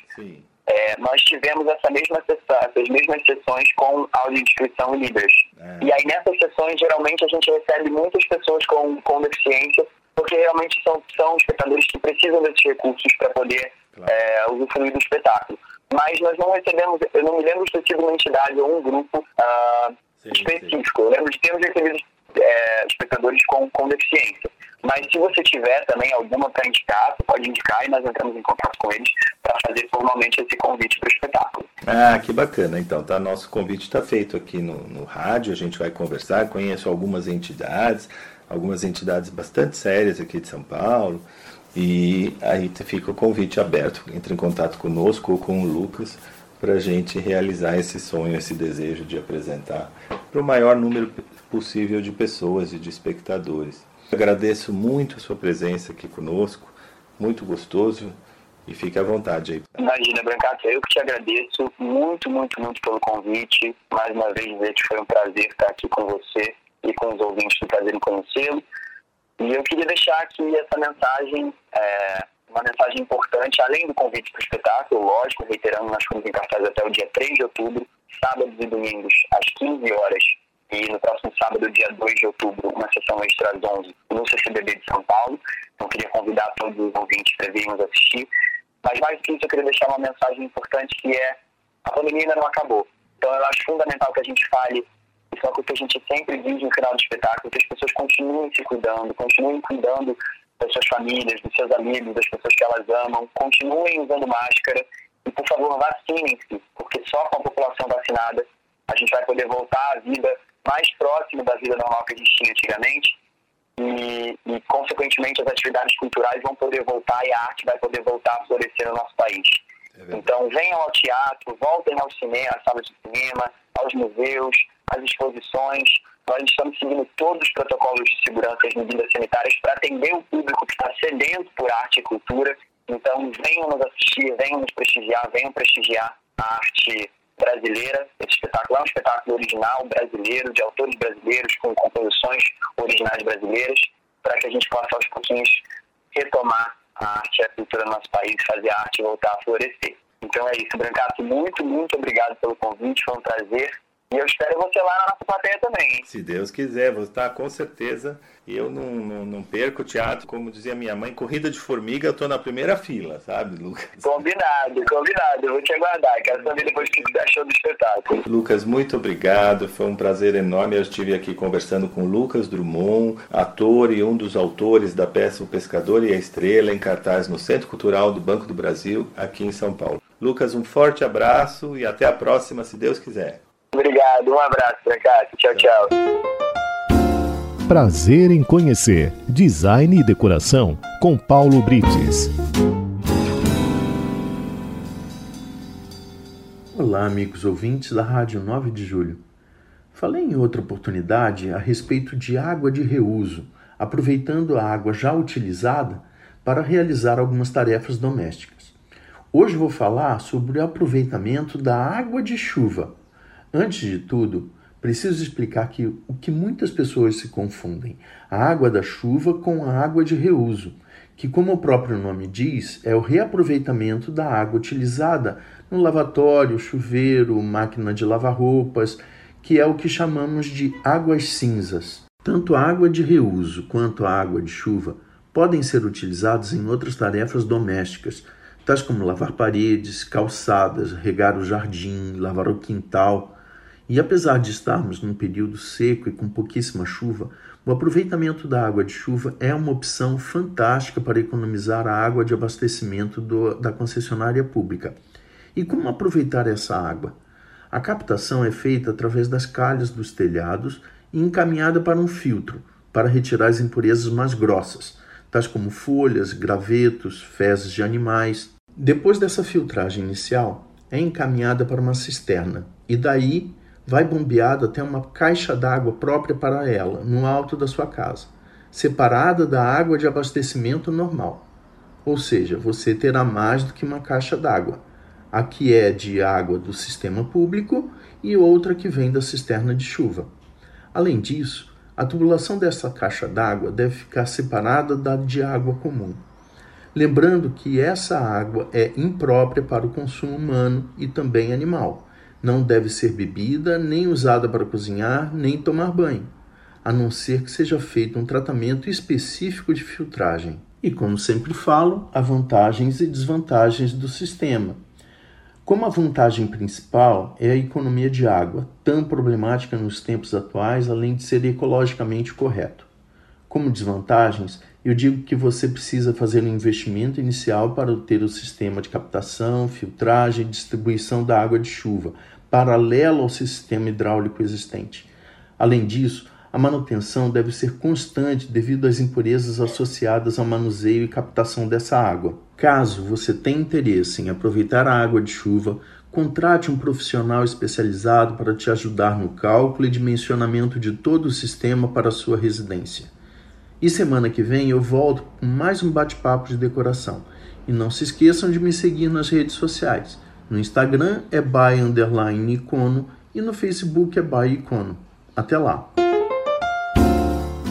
É, nós tivemos essa mesma sessão, essas mesmas sessões com audiodescrição e Libras. É. E aí nessas sessões, geralmente, a gente recebe muitas pessoas com, com deficiência, porque realmente são, são espectadores que precisam desses recursos para poder claro. é, usufruir do espetáculo mas nós não recebemos, eu não me lembro ter sido uma entidade ou um grupo uh, sim, específico. Sim. Eu lembro de termos recebido é, espectadores com, com deficiência. Mas se você tiver também alguma para indicar, você pode indicar e nós entramos em contato com eles para fazer formalmente esse convite para o espetáculo. Ah, que bacana. Então, tá, nosso convite está feito aqui no, no rádio, a gente vai conversar. Conheço algumas entidades, algumas entidades bastante sérias aqui de São Paulo. E aí fica o convite aberto. Entre em contato conosco ou com o Lucas para a gente realizar esse sonho, esse desejo de apresentar para o maior número possível de pessoas e de espectadores. Agradeço muito a sua presença aqui conosco, muito gostoso e fique à vontade aí. Imagina, Brancato, eu que te agradeço muito, muito, muito pelo convite. Mais uma vez dizer que foi um prazer estar aqui com você e com os ouvintes do Prazer em Conhecê-lo. E eu queria deixar aqui essa mensagem, é, uma mensagem importante, além do convite para o espetáculo, lógico, reiterando, nós fomos em cartaz até o dia 3 de outubro, sábados e domingos, às 15 horas, e no próximo sábado, dia 2 de outubro, uma sessão extra às 11 no CCBB de São Paulo. Então, queria convidar todos os ouvintes para virem nos assistir. Mas mais do que isso, eu queria deixar uma mensagem importante que é a pandemia ainda não acabou. Então, eu acho fundamental que a gente fale isso é algo que a gente sempre diz no final do espetáculo, que as pessoas continuem se cuidando, continuem cuidando das suas famílias, dos seus amigos, das pessoas que elas amam, continuem usando máscara e, por favor, vacinem-se, porque só com a população vacinada a gente vai poder voltar à vida mais próximo da vida normal que a gente tinha antigamente e, e, consequentemente, as atividades culturais vão poder voltar e a arte vai poder voltar a florescer no nosso país. É então, venham ao teatro, voltem ao cinema, às salas de cinema, aos museus, às exposições. Nós estamos seguindo todos os protocolos de segurança e as medidas sanitárias para atender o público que está sedento por arte e cultura. Então, venham nos assistir, venham nos prestigiar, venham prestigiar a arte brasileira. Esse espetáculo é um espetáculo original, brasileiro, de autores brasileiros, com composições originais brasileiras, para que a gente possa, aos pouquinhos, retomar a arte e a cultura do nosso país, fazer a arte voltar a florescer. Então é isso, Brancato. Muito, muito obrigado pelo convite, foi um prazer. E eu espero você lá na nossa plateia também. Se Deus quiser, vou estar com certeza. E eu não, não, não, perco o teatro, como dizia minha mãe, corrida de formiga, eu tô na primeira fila, sabe, Lucas? Combinado, combinado. Eu vou te aguardar. Quero saber depois o que você achou do espetáculo. Lucas, muito obrigado. Foi um prazer enorme. Eu estive aqui conversando com Lucas Drummond, ator e um dos autores da peça O Pescador e a Estrela, em cartaz no Centro Cultural do Banco do Brasil, aqui em São Paulo. Lucas, um forte abraço e até a próxima, se Deus quiser. Obrigado, um abraço, Francato. Tchau, tchau. Prazer em conhecer Design e Decoração com Paulo Brites. Olá, amigos ouvintes da Rádio 9 de Julho. Falei em outra oportunidade a respeito de água de reuso, aproveitando a água já utilizada para realizar algumas tarefas domésticas. Hoje vou falar sobre o aproveitamento da água de chuva. Antes de tudo, preciso explicar que o que muitas pessoas se confundem, a água da chuva com a água de reuso, que como o próprio nome diz, é o reaproveitamento da água utilizada no lavatório, chuveiro, máquina de lavar roupas, que é o que chamamos de águas cinzas. Tanto a água de reuso quanto a água de chuva podem ser utilizadas em outras tarefas domésticas, tais como lavar paredes, calçadas, regar o jardim, lavar o quintal. E apesar de estarmos num período seco e com pouquíssima chuva, o aproveitamento da água de chuva é uma opção fantástica para economizar a água de abastecimento do, da concessionária pública. E como aproveitar essa água? A captação é feita através das calhas dos telhados e encaminhada para um filtro para retirar as impurezas mais grossas, tais como folhas, gravetos, fezes de animais. Depois dessa filtragem inicial, é encaminhada para uma cisterna e daí vai bombeado até uma caixa d'água própria para ela, no alto da sua casa, separada da água de abastecimento normal. Ou seja, você terá mais do que uma caixa d'água a que é de água do sistema público e outra que vem da cisterna de chuva. Além disso, a tubulação dessa caixa d'água deve ficar separada da de água comum. Lembrando que essa água é imprópria para o consumo humano e também animal. Não deve ser bebida, nem usada para cozinhar, nem tomar banho, a não ser que seja feito um tratamento específico de filtragem. E como sempre falo, há vantagens e desvantagens do sistema. Como a vantagem principal é a economia de água, tão problemática nos tempos atuais, além de ser ecologicamente correto. Como desvantagens, eu digo que você precisa fazer um investimento inicial para ter o sistema de captação, filtragem e distribuição da água de chuva, paralelo ao sistema hidráulico existente. Além disso, a manutenção deve ser constante devido às impurezas associadas ao manuseio e captação dessa água. Caso você tenha interesse em aproveitar a água de chuva, contrate um profissional especializado para te ajudar no cálculo e dimensionamento de todo o sistema para a sua residência. E semana que vem eu volto com mais um bate-papo de decoração. E não se esqueçam de me seguir nas redes sociais. No Instagram é by icono e no Facebook é by icono. Até lá!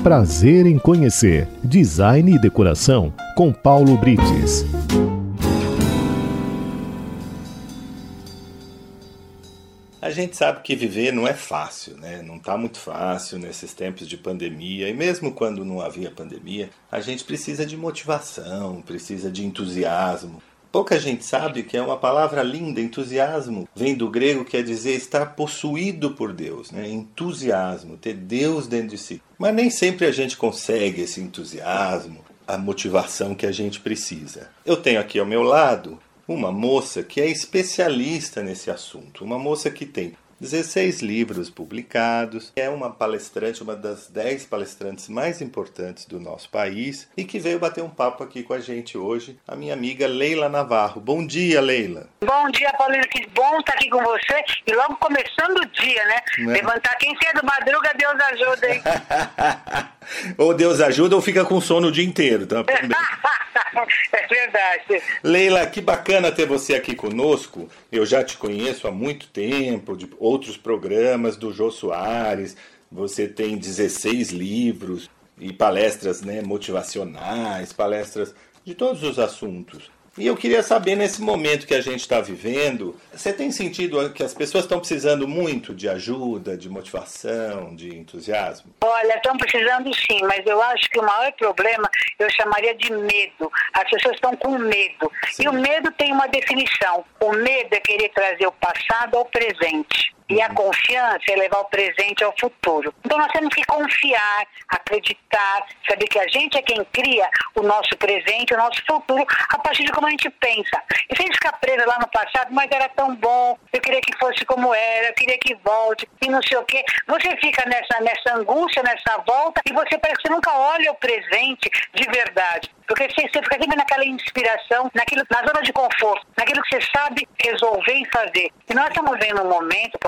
Prazer em conhecer Design e Decoração com Paulo Brites. A gente sabe que viver não é fácil, né? Não está muito fácil nesses tempos de pandemia. E mesmo quando não havia pandemia, a gente precisa de motivação, precisa de entusiasmo. Pouca gente sabe que é uma palavra linda, entusiasmo. Vem do grego, quer dizer estar possuído por Deus, né? entusiasmo, ter Deus dentro de si. Mas nem sempre a gente consegue esse entusiasmo, a motivação que a gente precisa. Eu tenho aqui ao meu lado uma moça que é especialista nesse assunto, uma moça que tem 16 livros publicados, é uma palestrante, uma das 10 palestrantes mais importantes do nosso país e que veio bater um papo aqui com a gente hoje, a minha amiga Leila Navarro. Bom dia, Leila. Bom dia, Paulino, que bom estar aqui com você e logo começando o dia, né? né? Levantar quem cedo madruga, Deus ajuda, hein? ou Deus ajuda ou fica com sono o dia inteiro, tá? é verdade. Leila, que bacana ter você aqui conosco. Eu já te conheço há muito tempo, de outros programas do Jô Soares. Você tem 16 livros e palestras né, motivacionais, palestras de todos os assuntos. E eu queria saber, nesse momento que a gente está vivendo, você tem sentido que as pessoas estão precisando muito de ajuda, de motivação, de entusiasmo? Olha, estão precisando sim, mas eu acho que o maior problema eu chamaria de medo. As pessoas estão com medo. Sim. E o medo tem uma definição: o medo é querer trazer o passado ao presente. E a confiança é levar o presente ao futuro. Então nós temos que confiar, acreditar, saber que a gente é quem cria o nosso presente, o nosso futuro, a partir de como a gente pensa. E sem ficar preso lá no passado, mas era tão bom, eu queria que fosse como era, eu queria que volte, e não sei o quê. Você fica nessa, nessa angústia, nessa volta, e você parece que você nunca olha o presente de verdade. Porque você, você fica sempre naquela inspiração, naquilo, na zona de conforto, naquilo que você sabe resolver e fazer. E nós estamos vendo um momento,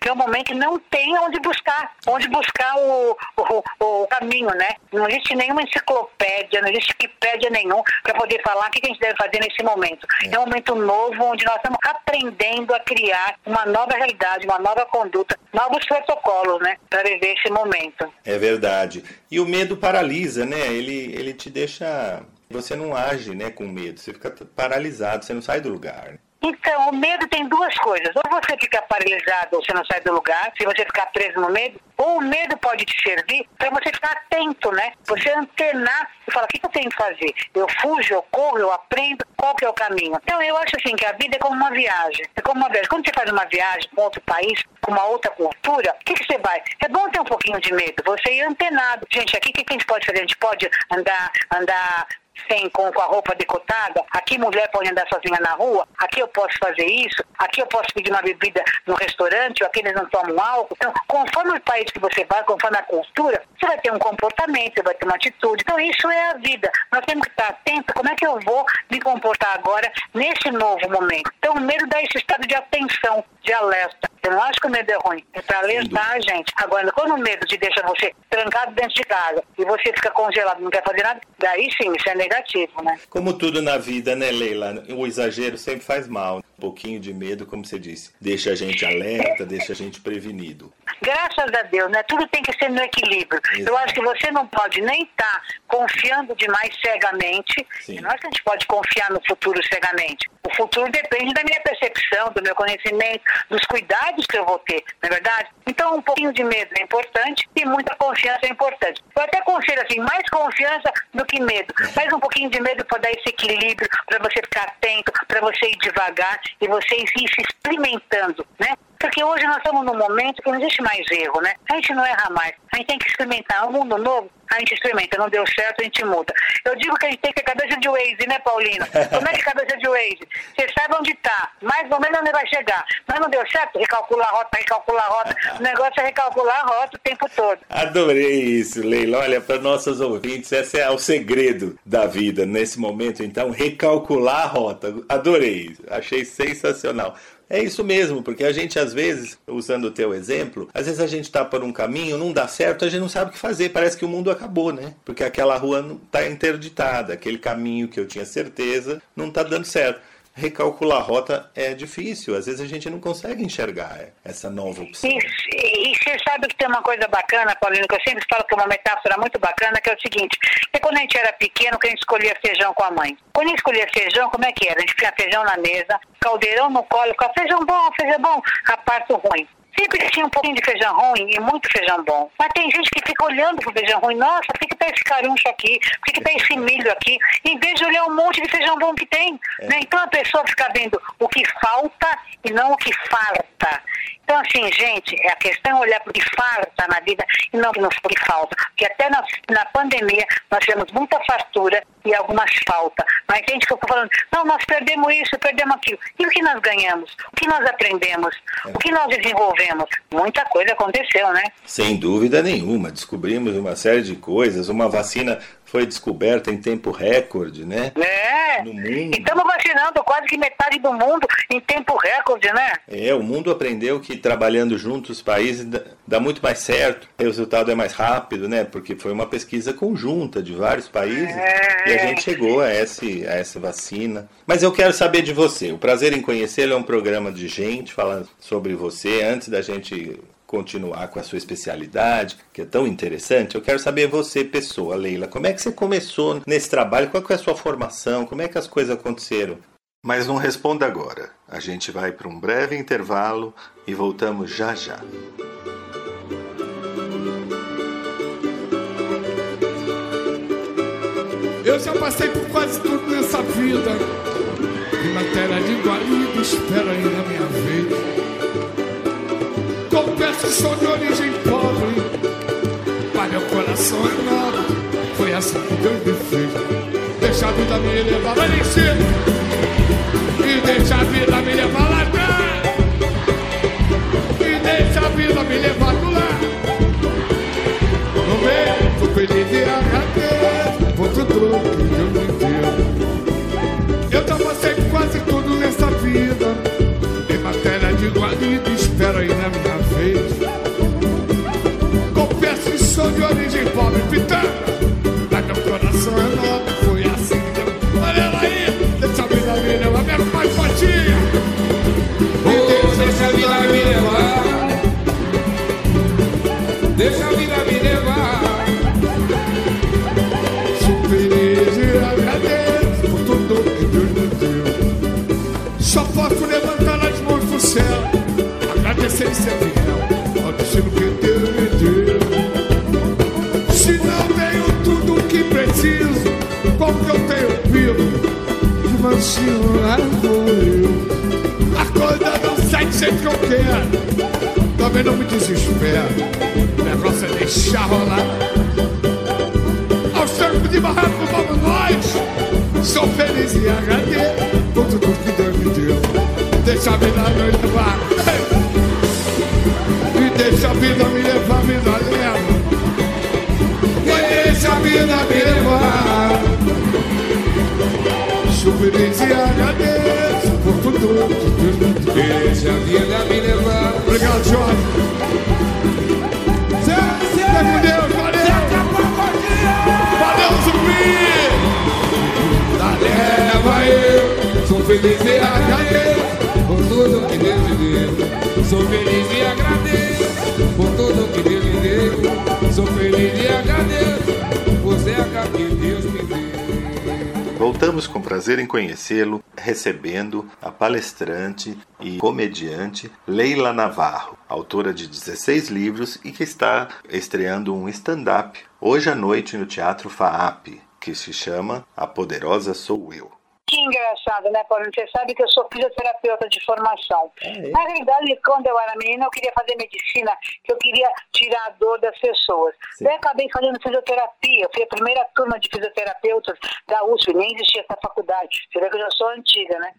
Que é um momento que não tem onde buscar, onde buscar o, o, o caminho, né? Não existe nenhuma enciclopédia, não existe Wikipédia nenhum para poder falar o que a gente deve fazer nesse momento. É. é um momento novo onde nós estamos aprendendo a criar uma nova realidade, uma nova conduta, novos protocolos, né? Para viver esse momento. É verdade. E o medo paralisa, né? Ele, ele te deixa. Você não age né, com medo, você fica paralisado, você não sai do lugar. Então, o medo tem duas coisas. Ou você fica paralisado ou você não sai do lugar, se você ficar preso no medo, ou o medo pode te servir para você ficar atento, né? Você antenar e falar, o que eu tenho que fazer? Eu fujo, eu corro, eu aprendo, qual que é o caminho? Então, eu acho assim que a vida é como uma viagem. É como uma viagem. Quando você faz uma viagem para outro país, com uma outra cultura, o que, que você vai? É bom ter um pouquinho de medo, você ir antenado. Gente, aqui o que a gente pode fazer? A gente pode andar, andar sem com, com a roupa decotada, aqui mulher pode andar sozinha na rua, aqui eu posso fazer isso, aqui eu posso pedir uma bebida no restaurante, aqui eles não tomam álcool. Então, conforme o país que você vai, conforme a cultura, você vai ter um comportamento, você vai ter uma atitude. Então, isso é a vida. Nós temos que estar atentos como é que eu vou me comportar agora nesse novo momento. Então, o medo dá esse estado de atenção, de alerta. Eu não acho que o medo é ruim, é para alertar a gente. Agora, quando o medo te deixa você trancado dentro de casa e você fica congelado, não quer fazer nada, daí sim, isso é negativo, né? Como tudo na vida, né, Leila? O exagero sempre faz mal. Um pouquinho de medo, como você disse, deixa a gente alerta, deixa a gente prevenido. Graças a Deus, né? Tudo tem que ser no equilíbrio. Exato. Eu acho que você não pode nem estar tá confiando demais cegamente. Sim. Não é que a gente pode confiar no futuro cegamente. O futuro depende da minha percepção, do meu conhecimento, dos cuidados que eu vou ter, não é verdade? Então, um pouquinho de medo é importante e muita confiança é importante. Eu até conselho assim, mais confiança do que medo. Mais um pouquinho de medo para dar esse equilíbrio, para você ficar atento, para você ir devagar e você ir se experimentando, né? Porque hoje nós estamos num momento que não existe mais erro, né? A gente não erra mais. A gente tem que experimentar um mundo novo. A gente experimenta, não deu certo, a gente muda. Eu digo que a gente tem que ter cabeça de Waze, né, Paulina? Como é que cabeça de Waze? Você sabe onde está, mais ou menos onde vai chegar. Mas não deu certo, recalcula a rota, recalcula a rota. O negócio é recalcular a rota o tempo todo. Adorei isso, Leila. Olha, para nossos ouvintes, esse é o segredo da vida nesse momento. Então, recalcular a rota. Adorei, achei sensacional. É isso mesmo, porque a gente às vezes, usando o teu exemplo, às vezes a gente está por um caminho, não dá certo, a gente não sabe o que fazer, parece que o mundo acabou, né? Porque aquela rua não está interditada, aquele caminho que eu tinha certeza não está dando certo recalcular a rota é difícil. Às vezes a gente não consegue enxergar essa nova opção. E, e, você sabe que tem uma coisa bacana, Paulino, que eu sempre falo que é uma metáfora muito bacana, que é o seguinte, que quando a gente era pequeno, que a gente escolhia feijão com a mãe. Quando a gente escolhia feijão, como é que era? A gente tinha feijão na mesa, caldeirão no colo, feijão bom, feijão bom, a ruim. Sempre tinha um pouquinho de feijão ruim e muito feijão bom. Mas tem gente que fica olhando pro feijão ruim. Nossa, por que, que tá esse caruncho aqui? Por que, que tá esse milho aqui? Em vez de olhar um monte de feijão bom que tem. É. Né? Então a pessoa fica vendo o que falta e não o que falta. Então, assim, gente, a questão é olhar para o que falta na vida e não para o que falta. Porque até na, na pandemia nós tivemos muita fartura e algumas falta. Mas gente que ficou falando, não, nós perdemos isso, perdemos aquilo. E o que nós ganhamos? O que nós aprendemos? É. O que nós desenvolvemos? Muita coisa aconteceu, né? Sem dúvida nenhuma. Descobrimos uma série de coisas, uma vacina foi descoberta em tempo recorde, né? É. No mundo. E estamos vacinando quase que metade do mundo em tempo recorde, né? É, o mundo aprendeu que trabalhando juntos os países dá muito mais certo, o resultado é mais rápido, né? Porque foi uma pesquisa conjunta de vários países é. e a gente chegou a, esse, a essa vacina. Mas eu quero saber de você. O Prazer em Conhecê-lo é um programa de gente falando sobre você. Antes da gente continuar com a sua especialidade, que é tão interessante, eu quero saber você, pessoa, Leila, como é que você começou nesse trabalho? Qual é a sua formação? Como é que as coisas aconteceram? Mas não responda agora. A gente vai para um breve intervalo e voltamos já já. Eu já passei por quase tudo nessa vida. E matéria de guarida, espero ainda a minha vez. Sou de origem pobre, mas meu coração é novo. Foi assim que Deus me fez. Deixa a vida me levar lá em cima, e deixa a vida me levar lá atrás, e deixa a vida me levar do lado. No meio fui feliz e agradeço por tudo que Deus me deu. Eu já passei quase tudo nessa vida, em matéria de guarida espera aí na minha vez. Confesso que sou de origem pobre, pitanga. Também não me desespero. O negócio é deixar rolar. Aos trancos de barraco vamos nós. Sou feliz e agradeço por tudo que Deus me deu. Deixa a vida me levar. E deixa a vida me levar, me dá leva. Deixa a vida me levar. Sou feliz e agradeço Deixa a vida me levar. Obrigado, Jorge. Fica com Deus, valeu! Valeu, Zumbi! Leva eu, sou feliz e agradeço por tudo que Deus me deu. Sou feliz e agradeço por tudo que Deus me deu. Sou feliz e agradeço por ser a que Deus me deu. Voltamos com prazer em conhecê-lo, recebendo a palestrante e comediante Leila Navarro, autora de 16 livros e que está estreando um stand-up hoje à noite no Teatro FAAP, que se chama A Poderosa Sou Eu. Que engraçado, né, Paulo? Você sabe que eu sou fisioterapeuta de formação. Na realidade, quando eu era menina, eu queria fazer medicina, que eu queria tirar a dor das pessoas. Daí acabei fazendo fisioterapia. Eu fui a primeira turma de fisioterapeutas da USP, nem existia essa faculdade. Você vê que eu já sou antiga, né?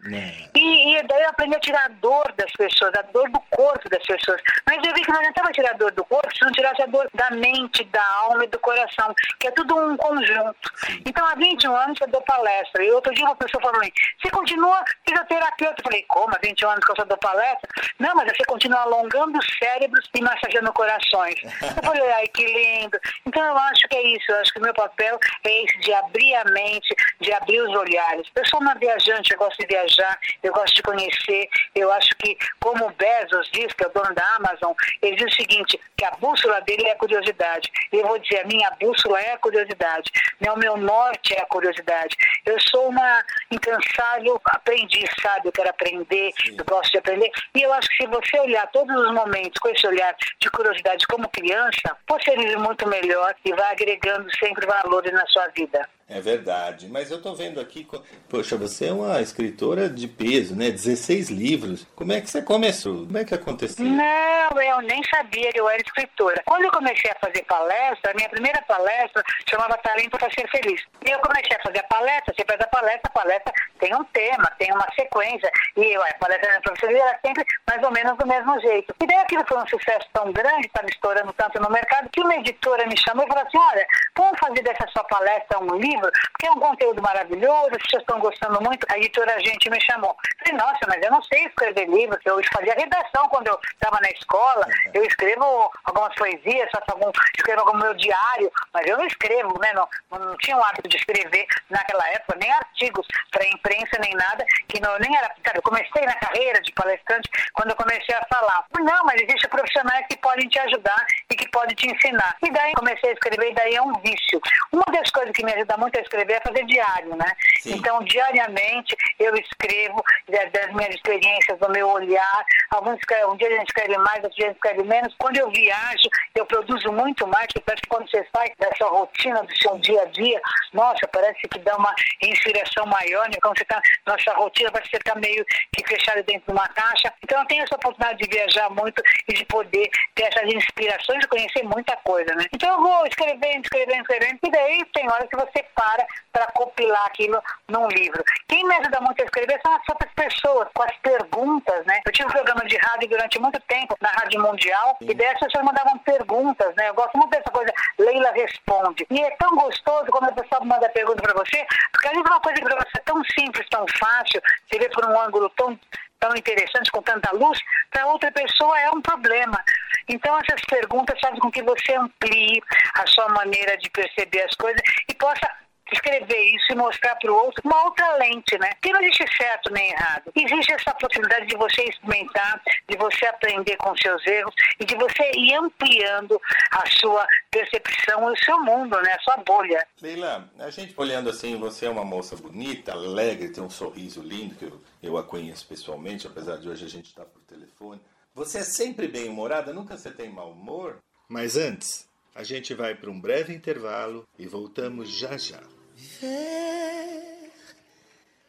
E, e daí eu aprendi a tirar a dor das pessoas, a dor do corpo das pessoas. Mas eu vi que não adiantava tirar a dor do corpo se não tirasse a dor da mente, da alma e do coração, que é tudo um conjunto. Então, há 21 anos eu dou palestra. E outro dia uma pessoa falou assim, você continua fisioterapeuta? Eu falei, como? Há 21 anos que eu só dou palestra? Não, mas você continua alongando os cérebros e massageando corações. Eu falei, ai, que lindo. Então, eu acho que é isso. Eu acho que o meu papel é esse, de abrir a mente, de abrir os olhares. Eu sou uma viajante, eu gosto de viajar, eu gosto de conhecer. Eu acho que, como o Bezos diz, que é o dono da Amazon, ele diz o seguinte, que a bússola dele é a curiosidade. Eu vou dizer, a minha bússola é a curiosidade. Né? O meu norte é a curiosidade. Eu sou uma incansável aprendiz, sabe? Eu quero aprender, eu gosto de aprender. E eu acho que se você olhar todos os momentos com esse olhar de curiosidade como criança, você vive muito melhor e vai agregando sempre valores na sua vida. É verdade, mas eu tô vendo aqui, poxa, você é uma escritora de peso, né? 16 livros. Como é que você começou? Como é que aconteceu? Não, eu nem sabia que eu era escritora. Quando eu comecei a fazer palestra, a minha primeira palestra chamava Talento para Ser Feliz. E eu comecei a fazer a palestra, você faz a palestra, a palestra tem um tema, tem uma sequência. E eu, a palestra para Ser Feliz era sempre mais ou menos do mesmo jeito. E daí aquilo foi um sucesso tão grande, estava estourando tanto no mercado, que uma editora me chamou e falou assim, olha, vamos fazer dessa sua palestra um livro, porque é um conteúdo maravilhoso, pessoas estão gostando muito. A editora gente me chamou. Falei, nossa, mas eu não sei escrever livros. Eu fazia redação quando eu estava na escola. Eu escrevo algumas poesias, faço algum, escrevo algum meu diário, mas eu não escrevo, né? Não, não tinha o hábito de escrever naquela época, nem artigos para imprensa, nem nada, que não, nem era. Cara, eu comecei na carreira de palestrante quando eu comecei a falar. Não, mas existem profissionais que podem te ajudar e que podem te ensinar. E daí comecei a escrever, e daí é um vício. Uma das coisas que me ajuda muito a escrever é fazer diário, né? Então, diariamente, eu escrevo das, minhas experiências, do meu olhar. Alguns um dia a gente escreve mais, outro dia a gente escreve menos. Quando eu viajo, eu produzo muito mais, porque parece que quando você sai dessa rotina do seu dia a dia, nossa, parece que dá uma inspiração maior, né? Quando você está nossa rotina, parece que você está meio que fechado dentro de uma caixa. Então, eu tenho essa oportunidade de viajar muito e de poder ter essas inspirações e conhecer muita coisa, né? Então, eu vou escrevendo, escrevendo, escrevendo, e daí tem horas que você para para compilar aquilo num livro. Quem me ajuda muito a escrever são as outras pessoas, com as perguntas, né? Eu tive um programa de rádio durante muito tempo, na Rádio Mundial, e daí as pessoas mandavam perguntas, né? Eu gosto muito dessa coisa, Leila responde. E é tão gostoso quando a pessoa manda pergunta para você, porque às vezes é uma coisa que para você é tão simples, tão fácil, você vê por um ângulo tão tão interessantes, com tanta luz, para outra pessoa é um problema. Então, essas perguntas fazem com que você amplie a sua maneira de perceber as coisas e possa escrever isso e mostrar para o outro uma outra lente, né? Que não existe certo nem errado. Existe essa possibilidade de você experimentar, de você aprender com seus erros e de você ir ampliando a sua percepção e o seu mundo, né? A sua bolha. Leila, a gente olhando assim, você é uma moça bonita, alegre, tem um sorriso lindo, que eu, eu a conheço pessoalmente, apesar de hoje a gente estar por telefone. Você é sempre bem-humorada, nunca você tem mau humor? Mas antes, a gente vai para um breve intervalo e voltamos já já. Viver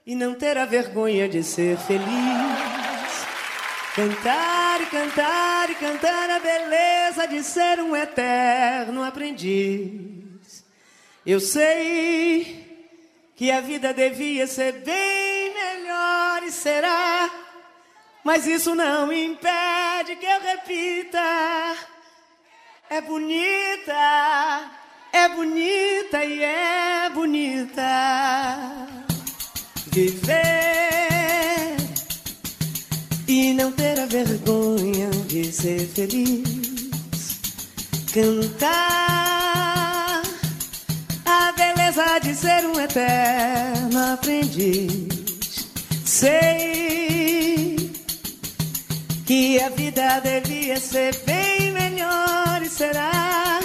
e não ter a vergonha de ser feliz. Cantar e cantar e cantar a beleza de ser um eterno aprendiz. Eu sei que a vida devia ser bem melhor e será, mas isso não impede que eu repita. É bonita é bonita e é bonita viver e não ter a vergonha de ser feliz. Cantar a beleza de ser um eterno aprendiz. Sei que a vida devia ser bem melhor e será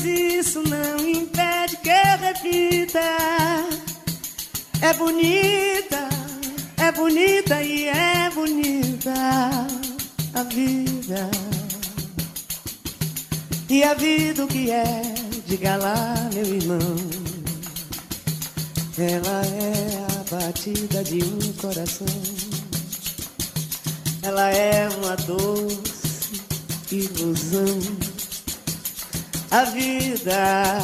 mas isso não impede que eu repita. É bonita, é bonita e é bonita a vida. E a vida o que é, diga lá, meu irmão. Ela é a batida de um coração. Ela é uma doce ilusão a vida.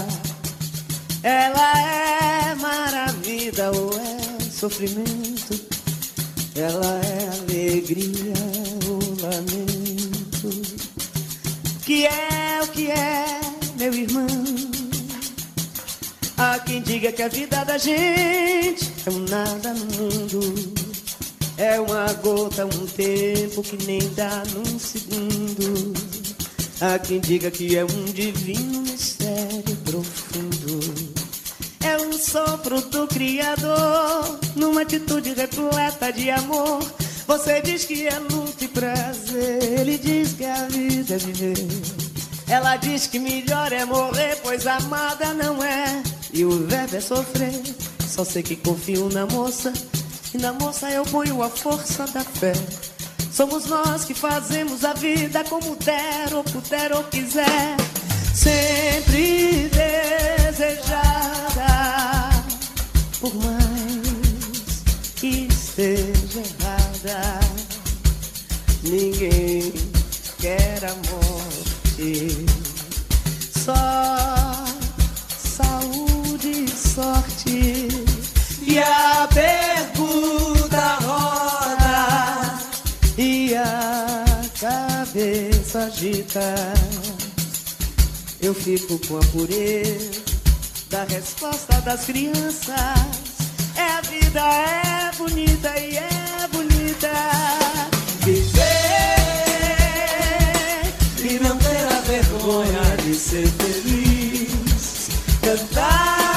Ela é maravilha ou é sofrimento? Ela é alegria ou lamento? Que é o que é, meu irmão? Há quem diga que a vida da gente é um nada no mundo. É uma gota, um tempo que nem dá num segundo. Há quem diga que é um divino mistério profundo. É um sopro do Criador, numa atitude repleta de amor. Você diz que é luta e prazer, ele diz que a vida é viver. Ela diz que melhor é morrer, pois amada não é. E o verbo é sofrer. Só sei que confio na moça, e na moça eu ponho a força da fé. Somos nós que fazemos a vida como der ou puder ou quiser. Sempre desejada, por mais que esteja errada. Ninguém quer a morte, só agita. Eu fico com a pureza da resposta das crianças. É a vida, é bonita e é bonita. Viver e não ter a vergonha de ser feliz. Cantar.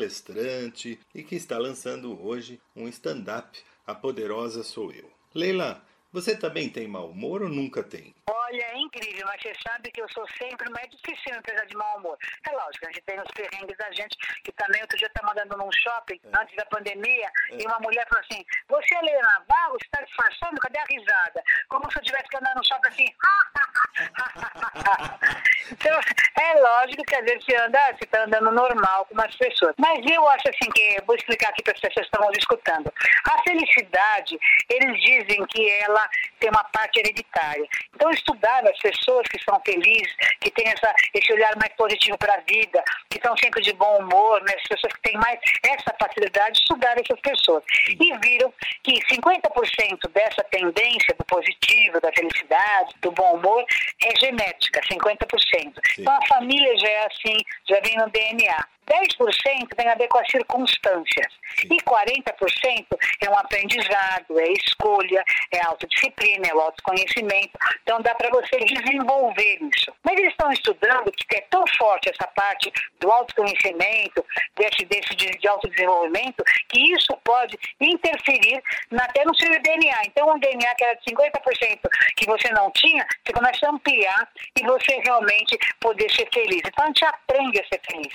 Palestrante e que está lançando hoje um stand-up A poderosa sou eu. Leila, você também tem mau humor ou nunca tem? Olha, é incrível, mas você sabe que eu sou sempre mais difícil apesar de mau humor. É lógico, a gente tem os perrengues da gente, que também outro dia tá mandando num shopping, é. antes da pandemia, é. e uma mulher falou assim, você é Leila Navarro, você tá disfarçando, cadê a risada? Como se eu tivesse que andar no shopping assim, então, é lógico que às vezes você anda, você tá andando normal com umas pessoas. Mas eu acho assim que, vou explicar aqui para as pessoas que estão escutando. A felicidade, eles dizem que ela tem uma parte hereditária. Então, estudar as pessoas que são felizes, que têm essa, esse olhar mais positivo para a vida, que estão sempre de bom humor, né? as pessoas que têm mais essa facilidade de estudar essas pessoas. E viram que 50% dessa tendência do positivo, da felicidade, do bom humor, é genética, 50%. Sim. Então, a família já é assim, já vem no DNA. 10% tem a ver com as circunstâncias. E 40% é um aprendizado, é escolha, é autodisciplina, é o autoconhecimento. Então dá para você desenvolver isso. Mas eles estão estudando que é tão forte essa parte do autoconhecimento, desse, desse de, de autodesenvolvimento, que isso pode interferir na, até no seu DNA. Então um DNA que era de 50% que você não tinha, você começa a ampliar e você realmente poder ser feliz. Então a gente aprende a ser feliz.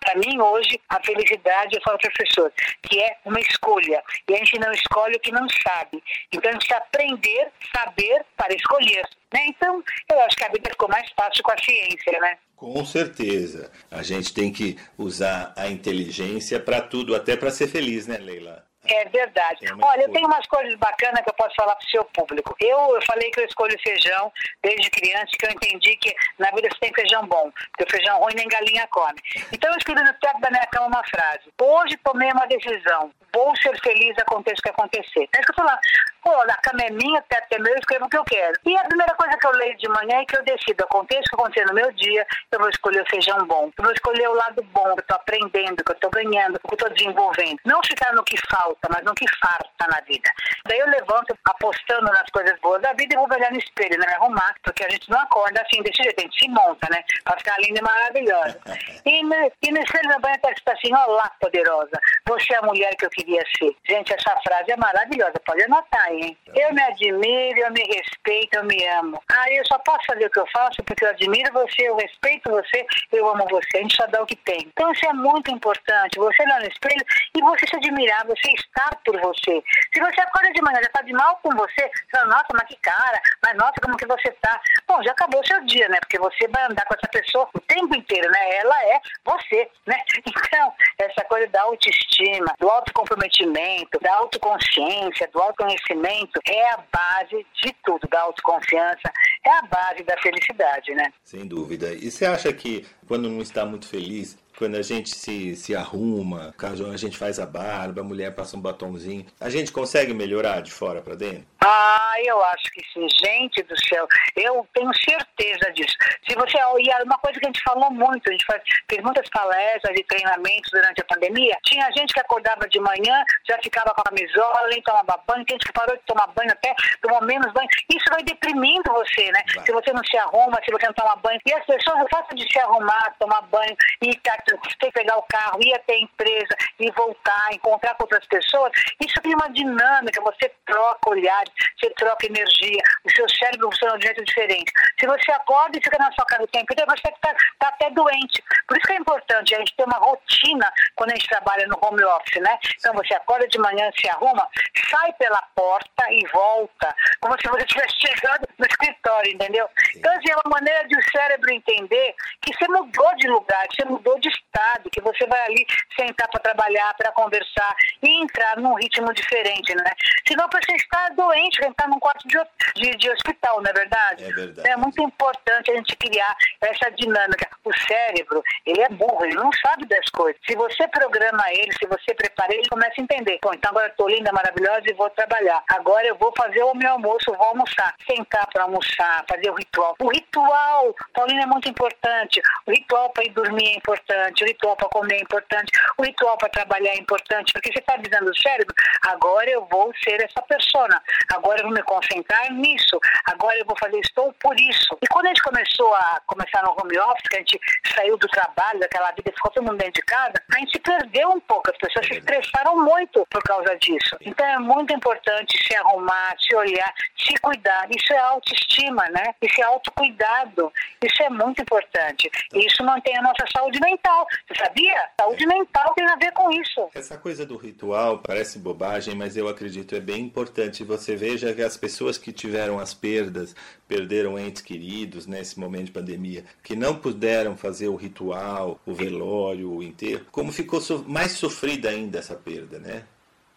Para mim, hoje, a felicidade, eu falo para as pessoas, que é uma escolha. E a gente não escolhe o que não sabe. Então, a gente precisa aprender, saber para escolher. Né? Então, eu acho que a vida ficou mais fácil com a ciência, né? Com certeza. A gente tem que usar a inteligência para tudo, até para ser feliz, né, Leila? É verdade. Olha, eu tenho umas coisas bacanas que eu posso falar para o seu público. Eu, eu falei que eu escolho feijão desde criança, que eu entendi que na vida você tem feijão bom, porque o feijão ruim nem galinha come. Então eu escrevi no teto da minha cama uma frase. Hoje tomei uma decisão. Vou ser feliz, aconteça o que acontecer. É isso que eu falo. Pô, a cama é minha, o teto é meu, eu escrevo o que eu quero. E a primeira coisa que eu leio de manhã é que eu decido, aconteça o que acontecer no meu dia, eu vou escolher o feijão bom. Eu vou escolher o lado bom, que eu estou aprendendo, que eu estou ganhando, que eu estou desenvolvendo. Não ficar no que falta, mas no que farta na vida. Daí eu levanto apostando nas coisas boas da vida e vou olhar no espelho, né? Me arrumar, porque a gente não acorda assim desse jeito, a gente se monta, né? Pra ficar linda e maravilhosa. E no, e no espelho da banha está assim, olá, poderosa, você é a mulher que eu queria ser. Gente, essa frase é maravilhosa, pode anotar, Eu me admiro, eu me respeito, eu me amo. Ah, eu só posso fazer o que eu faço porque eu admiro você, eu respeito você, eu amo você. A gente só dá o que tem. Então isso é muito importante. Você olhar no espelho e você se admirar, você estar por você. Se você acorda de manhã, já está de mal com você, você fala, nossa, mas que cara, mas nossa, como que você está? Bom, já acabou o seu dia, né? Porque você vai andar com essa pessoa o tempo inteiro, né? Ela é você, né? Então, essa coisa da autoestima, do autocomprometimento, da autoconsciência, do autoconhecimento é a base de tudo, da autoconfiança, é a base da felicidade, né? Sem dúvida. E você acha que quando não está muito feliz, quando a gente se, se arruma, a gente faz a barba, a mulher passa um batomzinho, a gente consegue melhorar de fora para dentro? Ah, eu acho que sim. Gente do céu, eu tenho certeza disso. Se você e uma coisa que a gente falou muito, a gente faz, fez muitas palestras e treinamentos durante a pandemia, tinha gente que acordava de manhã, já ficava com a camisola, nem tomava banho, tem gente que parou de tomar banho até, tomou menos banho. Isso vai deprimindo você, né? Vai. Se você não se arruma, se você não toma banho. E as pessoas, o fato de se arrumar, tomar banho e tá ter que pegar o carro, ir até a empresa e voltar, encontrar com outras pessoas, isso tem uma dinâmica, você troca olhares, você troca energia, o seu cérebro funciona de um jeito diferente. Se você acorda e fica na sua casa o tempo inteiro, você está tá até doente. Por isso que é importante a gente ter uma rotina quando a gente trabalha no home office, né? Então você acorda de manhã, se arruma, sai pela porta e volta, como se você estivesse chegando no escritório, entendeu? Então, assim, é uma maneira de o cérebro entender que você mudou de lugar, que você mudou de estado, que você vai ali sentar para trabalhar, para conversar e entrar num ritmo diferente, né? Senão você está doente, você está num quarto de, de, de, hospital, não é verdade? É verdade. É muito importante a gente criar essa dinâmica. O cérebro, ele é burro, ele não sabe das coisas. Se você programa ele, se você prepara ele, ele começa a entender. Bom, então agora eu estou linda, maravilhosa e vou trabalhar. Agora eu vou fazer o meu almoço, vou almoçar. Sentar para almoçar, fazer o ritual. O ritual, Paulina, é muito importante. O ritual para ir dormir é importante, o ritual para comer é importante, o ritual para trabalhar é importante, porque você está avisando o cérebro, agora eu vou ser essa persona, agora eu vou me concentrar nisso, agora eu vou fazer estou por isso. E quando a gente começou a começar no home office, que a gente saiu do trabalho, daquela vida, ficou todo mundo dentro de casa, a gente se perdeu um pouco, as pessoas se estressaram muito por causa disso. Então é muito importante se arrumar, se olhar, se cuidar. Isso é autoestima, né? Isso é autocuidado. Isso é muito importante. E isso mantém a nossa saúde mental. Você sabia? Saúde mental tem a ver com isso. Essa coisa do ritual parece bobagem, mas eu acredito é bem importante. Você veja que as pessoas que tiveram as perdas, perderam entes queridos nesse momento de pandemia, que não puderam fazer o ritual, o velório, o enterro, como ficou mais sofrida ainda essa perda, né?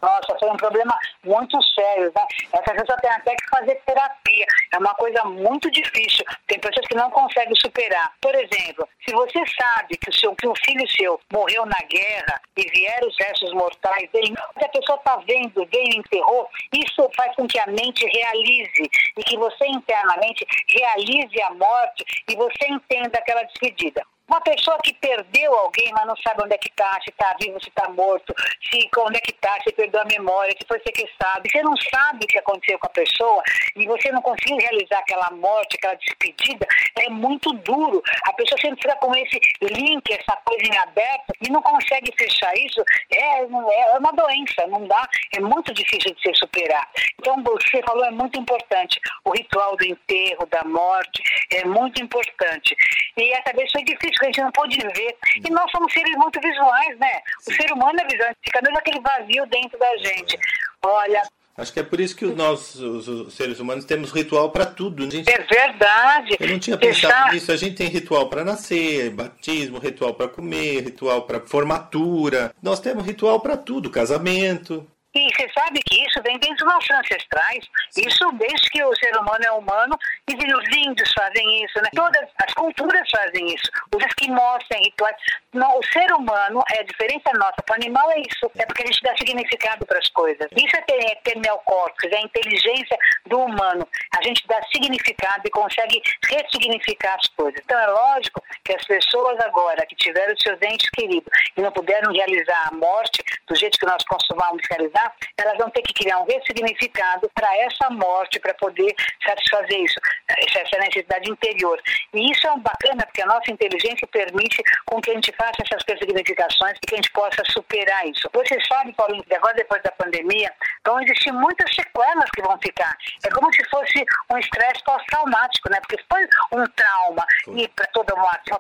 Nossa, foi um problema muito sério, né? Essa pessoa tem até que fazer terapia. É uma coisa muito difícil. Tem pessoas que não conseguem superar. Por exemplo, se você sabe que o, seu, que um filho seu morreu na guerra e vieram os restos mortais dele, a pessoa está vendo, veio enterrou, isso faz com que a mente realize e que você internamente realize a morte e você entenda aquela despedida. Uma pessoa que perdeu alguém, mas não sabe onde é que está, se está vivo, se está morto, se onde é que está, se perdeu a memória, se foi sequestrado. Você não sabe o que aconteceu com a pessoa e você não conseguiu realizar aquela morte, aquela despedida, é muito duro. A pessoa sempre fica com esse link, essa coisa em aberto e não consegue fechar isso. É, é uma doença, não dá, é muito difícil de se superar. Então, você falou, é muito importante. O ritual do enterro, da morte, é muito importante. E essa vez foi difícil que a gente não pôde ver. E nós somos seres muito visuais, né? O ser humano é visual, fica mesmo aquele vazio dentro da gente. Olha, Acho que é por isso que nós, os, seres humanos, temos ritual para tudo. Gente... É verdade. Eu não tinha pensado nisso. A gente tem ritual para nascer, batismo, ritual para comer, ritual para formatura. Nós temos ritual para tudo, casamento. E você sabe que isso vem desde os nossos ancestrais, isso desde que o ser humano é humano, e os índios fazem isso, né? Todas as culturas fazem isso. Os esquimós têm rituais. Não, o ser humano, é a diferença nossa para o animal é isso, é porque a gente dá significado para as coisas. Isso é ter, é ter neocórtex, é a inteligência do humano. A gente dá significado e consegue ressignificar as coisas. Então é lógico que as pessoas agora que tiveram seus entes queridos e não puderam realizar a morte do jeito que nós costumamos realizar, elas vão ter que criar um ressignificado para essa morte, para poder satisfazer isso, essa necessidade interior. E isso é bacana, porque a nossa inteligência permite com que a gente faça essas ressignificações e que a gente possa superar isso. Você sabe, Paulinho, que agora depois da pandemia, vão existir muitas sequelas que vão ficar. É como se fosse um estresse pós-traumático, né? Porque foi um trauma e para todo,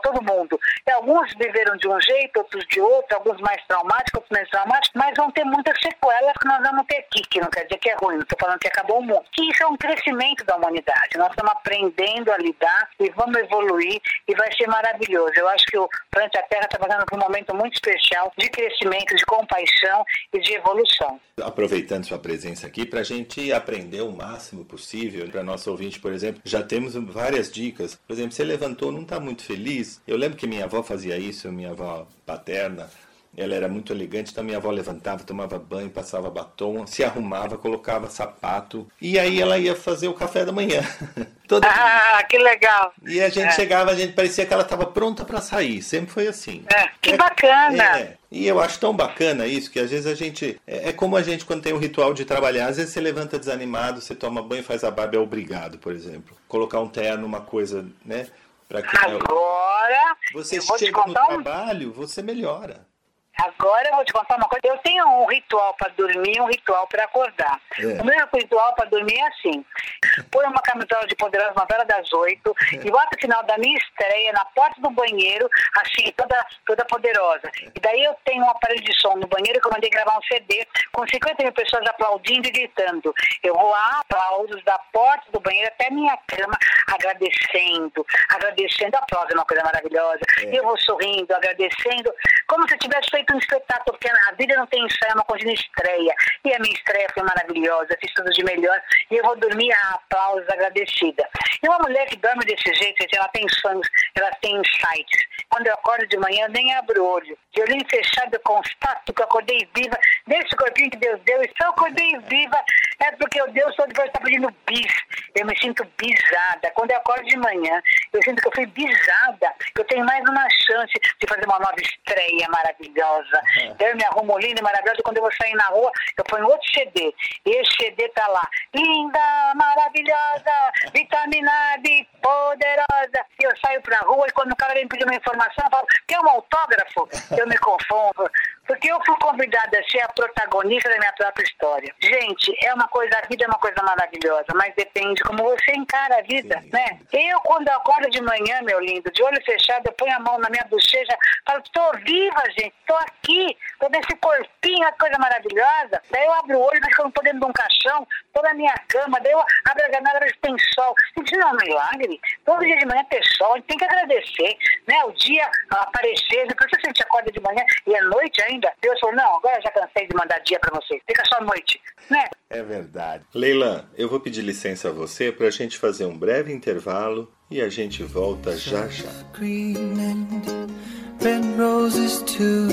todo mundo. E alguns viveram de um jeito, outros de outro, alguns mais traumáticos, outros menos traumáticos, mas vão ter muitas sequelas que nós vamos ter aqui, que não quer dizer que é ruim, não estou falando que acabou o mundo. Que isso é um crescimento da humanidade. Nós estamos aprendendo a lidar e vamos evoluir e vai ser maravilhoso. Eu acho que o Planeta Terra está passando por um momento muito especial de crescimento, de compaixão e de evolução. Aproveitando sua presença aqui, para a gente aprender o máximo possível, para nosso ouvinte, por exemplo, já temos várias dicas. Por exemplo, você levantou, não está muito feliz. Eu lembro que minha avó fazia isso, minha avó paterna ela era muito elegante, então minha avó levantava, tomava banho, passava batom, se arrumava, colocava sapato. E aí ela ia fazer o café da manhã. Toda ah, que legal. E a gente é. chegava, a gente parecia que ela estava pronta para sair. Sempre foi assim. É, que é, bacana. E eu acho tão bacana isso, que às vezes a gente. É, é, como a gente quando tem o ritual de trabalhar. Às vezes você levanta desanimado, você toma banho, faz a barba, é obrigado, por exemplo. Colocar um terno, uma coisa, né? Pra que Agora. Você chega no trabalho, você melhora. Agora eu vou te contar uma coisa. Eu tenho um ritual para dormir e um ritual para acordar. É. O meu ritual para dormir é assim: põe uma camisola de poderosa novela das oito e bota o final da minha estreia na porta do banheiro, assim, toda, toda poderosa. E daí eu tenho um aparelho de som no banheiro que eu mandei gravar um CD com 50 mil pessoas aplaudindo e gritando. Eu vou a aplausos da porta do banheiro até minha cama, agradecendo, agradecendo. Aplausos é uma coisa maravilhosa. É. E eu vou sorrindo, agradecendo, como se eu tivesse feito feito um espetáculo, porque a vida não tem ensaio, é uma coisa de estreia. E a minha estreia foi maravilhosa, fiz tudo de melhor. E eu vou dormir a aplausos, agradecida. E uma mulher que dorme desse jeito, ela tem sonhos, ela tem insights. Quando eu acordo de manhã, nem abro olho. De olhinho fechado, eu constato que eu acordei viva, desse corpinho que Deus deu. E se eu acordei viva, é porque o Deus todo está pedindo bis. Eu me sinto bisada. Quando eu acordo de manhã, eu sinto que eu fui bisada, que eu tenho mais uma chance de fazer uma nova estreia maravilhosa. Eu me arrumo linda e maravilhosa, quando eu vou sair na rua, eu ponho outro CD. E esse CD tá lá, linda, maravilhosa, vitaminada e poderosa. E eu saio pra rua e quando o cara vem pedir uma informação, eu falo, quer um autógrafo? Eu me confundo. Porque eu fui convidada a ser a protagonista da minha própria história. Gente, é uma coisa, a vida é uma coisa maravilhosa, mas depende como você encara a vida, Sim. né? Eu, quando acordo de manhã, meu lindo, de olho fechado, eu ponho a mão na minha bochecha, falo, tô viva, gente, tô aqui, tô nesse corpinho, a coisa maravilhosa. Daí eu abro o olho, mas eu não tô dentro de um caixão, tô na minha cama, daí eu abro a janela, vejo tem sol. Gente, não é um milagre. Todo dia de manhã tem sol, a gente tem que agradecer, né? O dia aparecer, depois você a gente acorda de manhã e é noite ainda, ainda. Deus falou, não, agora já cansei de mandar dia para você. Fica só noite, né? É verdade. Leila, eu vou pedir licença a você para a gente fazer um breve intervalo e a gente volta já já. Red roses too.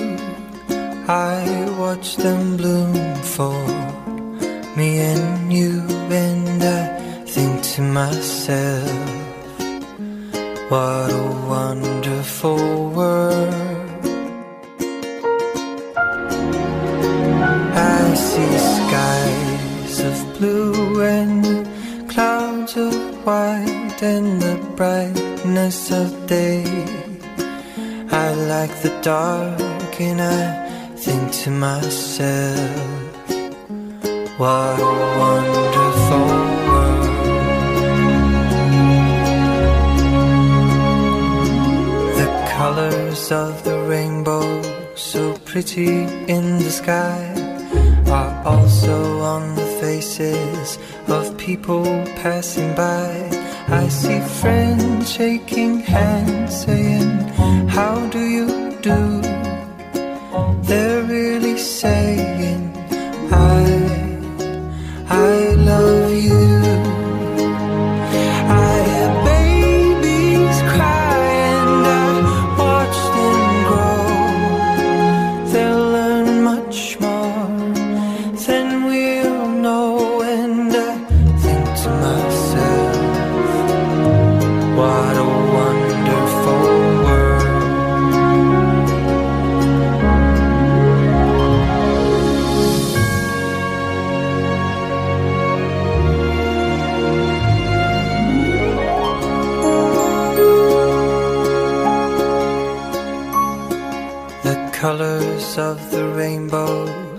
I watch them bloom for me and you, and I think to myself, what a wonderful world. I see skies of blue and clouds of white and the brightness of day. I like the dark and I think to myself, what a wonderful world. The colors of the rainbow so pretty in the sky are also on the faces of people passing by. I see friends shaking hands, saying, How do you do? They're really saying,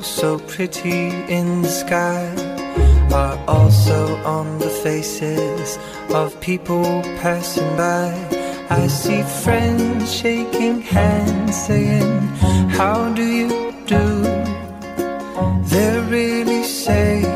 so pretty in the sky, are also on the faces of people passing by. I see friends shaking hands, saying, How do you do? They're really saying,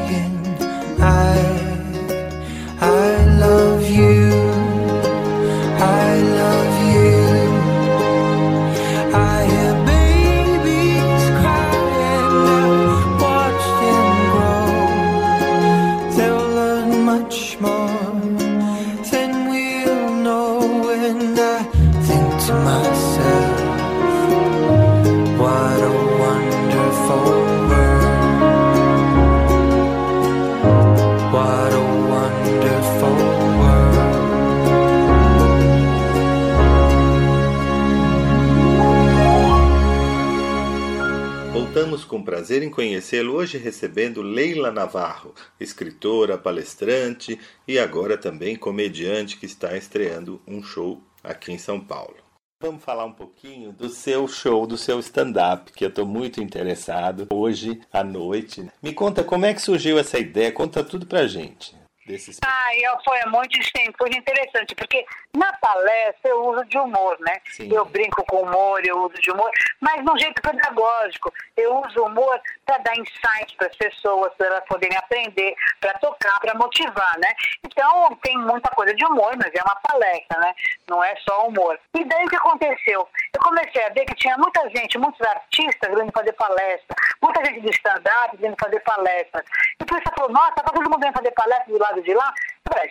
com prazer em conhecê-lo hoje recebendo Leila Navarro, escritora, palestrante e agora também comediante que está estreando um show aqui em São Paulo. Vamos falar um pouquinho do seu show, do seu stand-up, que eu estou muito interessado hoje à noite. Me conta como é que surgiu essa ideia, conta tudo pra gente desses. Ah, foi muito, sim, foi interessante, porque na palestra eu uso de humor, né? Sim. Eu brinco com humor, eu uso de humor, mas de um jeito pedagógico. Eu uso humor para dar insight para as pessoas, para elas poderem aprender, para tocar, para motivar, né? Então tem muita coisa de humor, mas é uma palestra, né? Não é só humor. E daí o que aconteceu? Eu comecei a ver que tinha muita gente, muitos artistas vindo fazer palestra, muita gente de stand-up vindo fazer palestras. E por isso eu falei, nossa, tá todo mundo vem fazer palestra do lado de lá,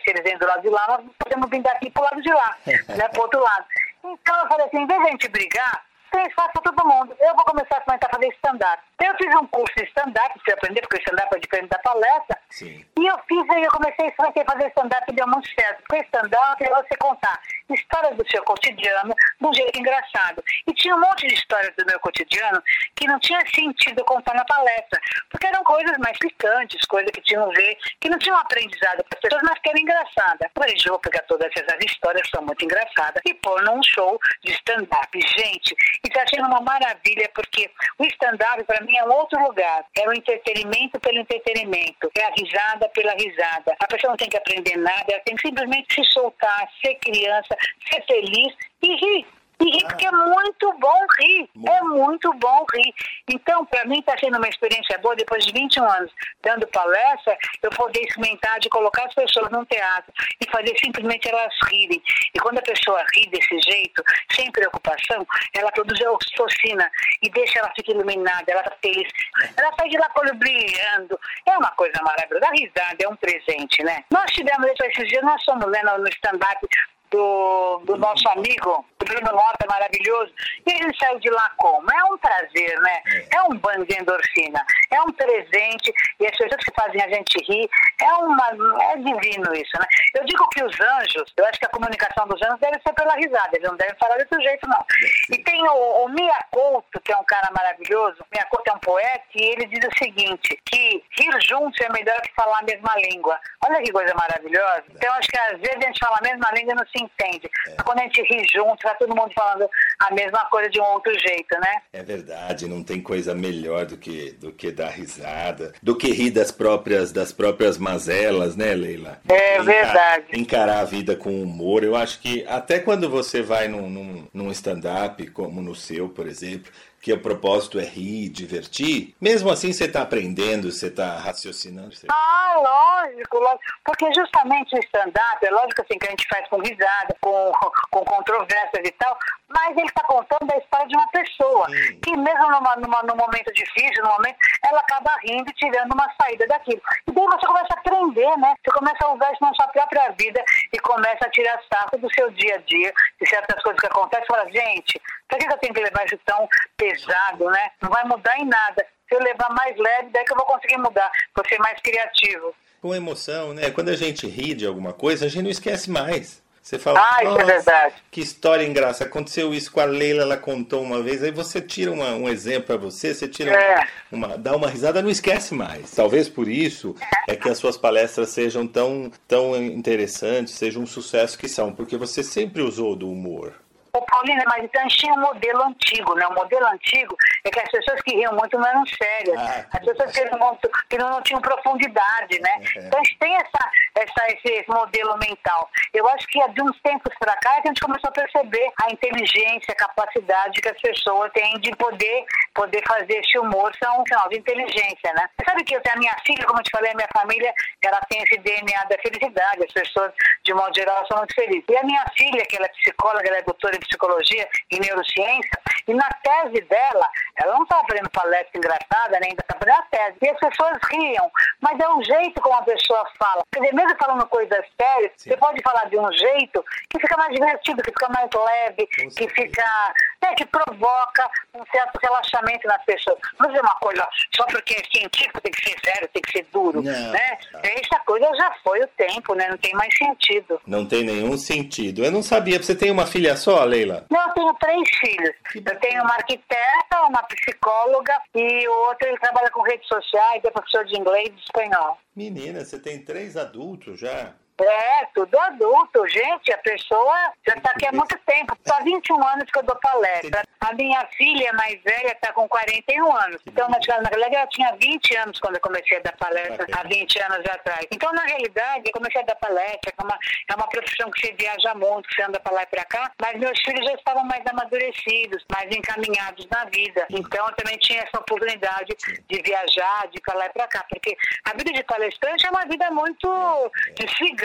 se eles vêm do lado de lá, nós podemos vir daqui para o lado de lá, né, para o outro lado. Então eu falei assim, em vez de a gente brigar, tem espaço para todo mundo. Eu vou começar a comentar a fazer stand-up. Eu fiz um curso de stand-up, para aprender, porque o stand-up é diferente da palestra, Sim. E eu fiz, aí eu comecei a fazer stand-up e deu muito certo. Porque stand-up é você contar histórias do seu cotidiano de um jeito engraçado. E tinha um monte de histórias do meu cotidiano que não tinha sentido contar na palestra, porque eram coisas mais picantes, coisas que tinham a ver, que não tinham aprendizado para as pessoas, mas que eram engraçadas. Eu falei, vou pegar todas essas histórias, são muito engraçadas, e pôr num show de stand-up. Gente, está sendo uma maravilha, porque o stand-up para mim é um outro lugar. É o entretenimento pelo entretenimento, é a risada pela risada. A pessoa não tem que aprender nada, ela tem que simplesmente se soltar, ser criança, ser feliz e rir. E rir, porque é muito bom rir. É muito bom rir. Então, para mim, está sendo uma experiência boa, depois de 21 anos dando palestra, eu poder experimentar de colocar as pessoas num teatro e fazer simplesmente elas rirem. E quando a pessoa ri desse jeito, sem preocupação, ela produz a oxitocina e deixa ela ficar iluminada, ela está feliz. Ela sai de lá com o olho brilhando. É uma coisa maravilhosa. A risada é um presente, né? Nós tivemos esses dias, nós somos lendo no stand-up do, do nosso amigo, Bruno Mota, maravilhoso, e ele saiu de lá como? É um prazer, né? É um banho de endorfina, é um presente, e as pessoas que fazem a gente rir, é, uma, é divino isso, né? Eu digo que os anjos, eu acho que a comunicação dos anjos deve ser pela risada, eles não devem falar desse jeito, não. E tem o, o Mia Couto, que é um cara maravilhoso, Mia Couto é um poeta, e ele diz o seguinte, que rir juntos é melhor que falar a mesma língua. Olha que coisa maravilhosa. Então, acho que às vezes a gente fala a mesma língua e não se entende. Mas quando a gente ri junto, tá todo mundo falando a mesma coisa de um outro jeito, né? É verdade, não tem coisa melhor do que, do que dar risada, do que rir das próprias, das próprias mazelas, né, Leila? É verdade. Encarar a vida com humor. Eu acho que até quando você vai num, num, num stand-up, como no seu, por exemplo, que o propósito é rir, divertir, mesmo assim você está aprendendo, você está raciocinando. Você... Ah, lógico, lógico. Porque justamente o stand-up, é lógico assim que a gente faz com risada, com, com controvérsias e tal, mas ele está contando a história de uma pessoa que mesmo numa, numa, num momento difícil, num momento, ela acaba rindo e tirando uma saída daquilo. E daí você começa a aprender, né? Você começa a usar isso na sua própria vida e começa a tirar sarro do seu dia a dia, de certas coisas que acontecem. Fala, gente, por que eu tenho que levar isso tão pesado, né? Não vai mudar em nada. Se eu levar mais leve, daí que eu vou conseguir mudar, vou ser mais criativo. Com emoção, né? Quando a gente ri de alguma coisa, a gente não esquece mais. Você fala, Ah, isso é "Nossa, verdade." que história engraçada. Aconteceu isso com a Leila, ela contou uma vez, aí você tira uma- um exemplo para você, você tira É. uma, dá uma risada, não esquece mais. Talvez por isso é que as suas palestras sejam tão, tão interessantes, sejam um sucesso que são, porque você sempre usou do humor. Ô, Paulina, mas então a gente tinha um modelo antigo, né? O modelo antigo é que as pessoas que riam muito não eram sérias. Ah, as pessoas que, não, que não, não tinham profundidade, né? É. Então a gente tem essa, essa, esse, modelo mental. Eu acho que de uns tempos para cá é a gente começou a perceber a inteligência, a capacidade que as pessoas têm de poder, poder fazer esse humor, são um sinal de inteligência, né? Você sabe que eu tenho a minha filha, como eu te falei, a minha família, ela tem esse DNA da felicidade, as pessoas, de modo geral, são muito felizes. E a minha filha, que ela é psicóloga, ela é doutora em psicologia e neurociência, e na tese dela, ela não estava fazendo palestra engraçada, nem ainda estava fazendo a tese. E as pessoas riam, mas é o jeito como a pessoa fala. Quer dizer, mesmo falando coisas sérias, você pode falar de um jeito que fica mais divertido, que fica mais leve, que fica. Né, que provoca um certo relaxamento nas pessoas. Não é uma coisa só porque é científico tem que ser sério, tem que ser duro. Não. Né? Essa coisa já foi o tempo, né? Não tem mais sentido. Não tem nenhum sentido. Eu não sabia. Você tem uma filha só, Leila? Não, eu tenho três filhos. Eu tenho uma arquiteta, uma psicóloga e o outro ele trabalha com redes sociais, é professor de inglês e de espanhol. Menina, você tem três adultos já? É, tudo adulto. Gente, a pessoa já está aqui há muito tempo. Há 21 anos que eu dou palestra. A minha filha mais velha está com 41 anos. Então, na realidade, ela tinha 20 anos quando eu comecei a dar palestra, há 20 anos atrás. Então, na realidade, eu comecei a dar palestra, é uma, é uma profissão que você viaja muito, que você anda para lá e para cá, mas meus filhos já estavam mais amadurecidos, mais encaminhados na vida. Então, eu também tinha essa oportunidade de viajar, de ir para lá e para cá, porque a vida de palestrante é uma vida muito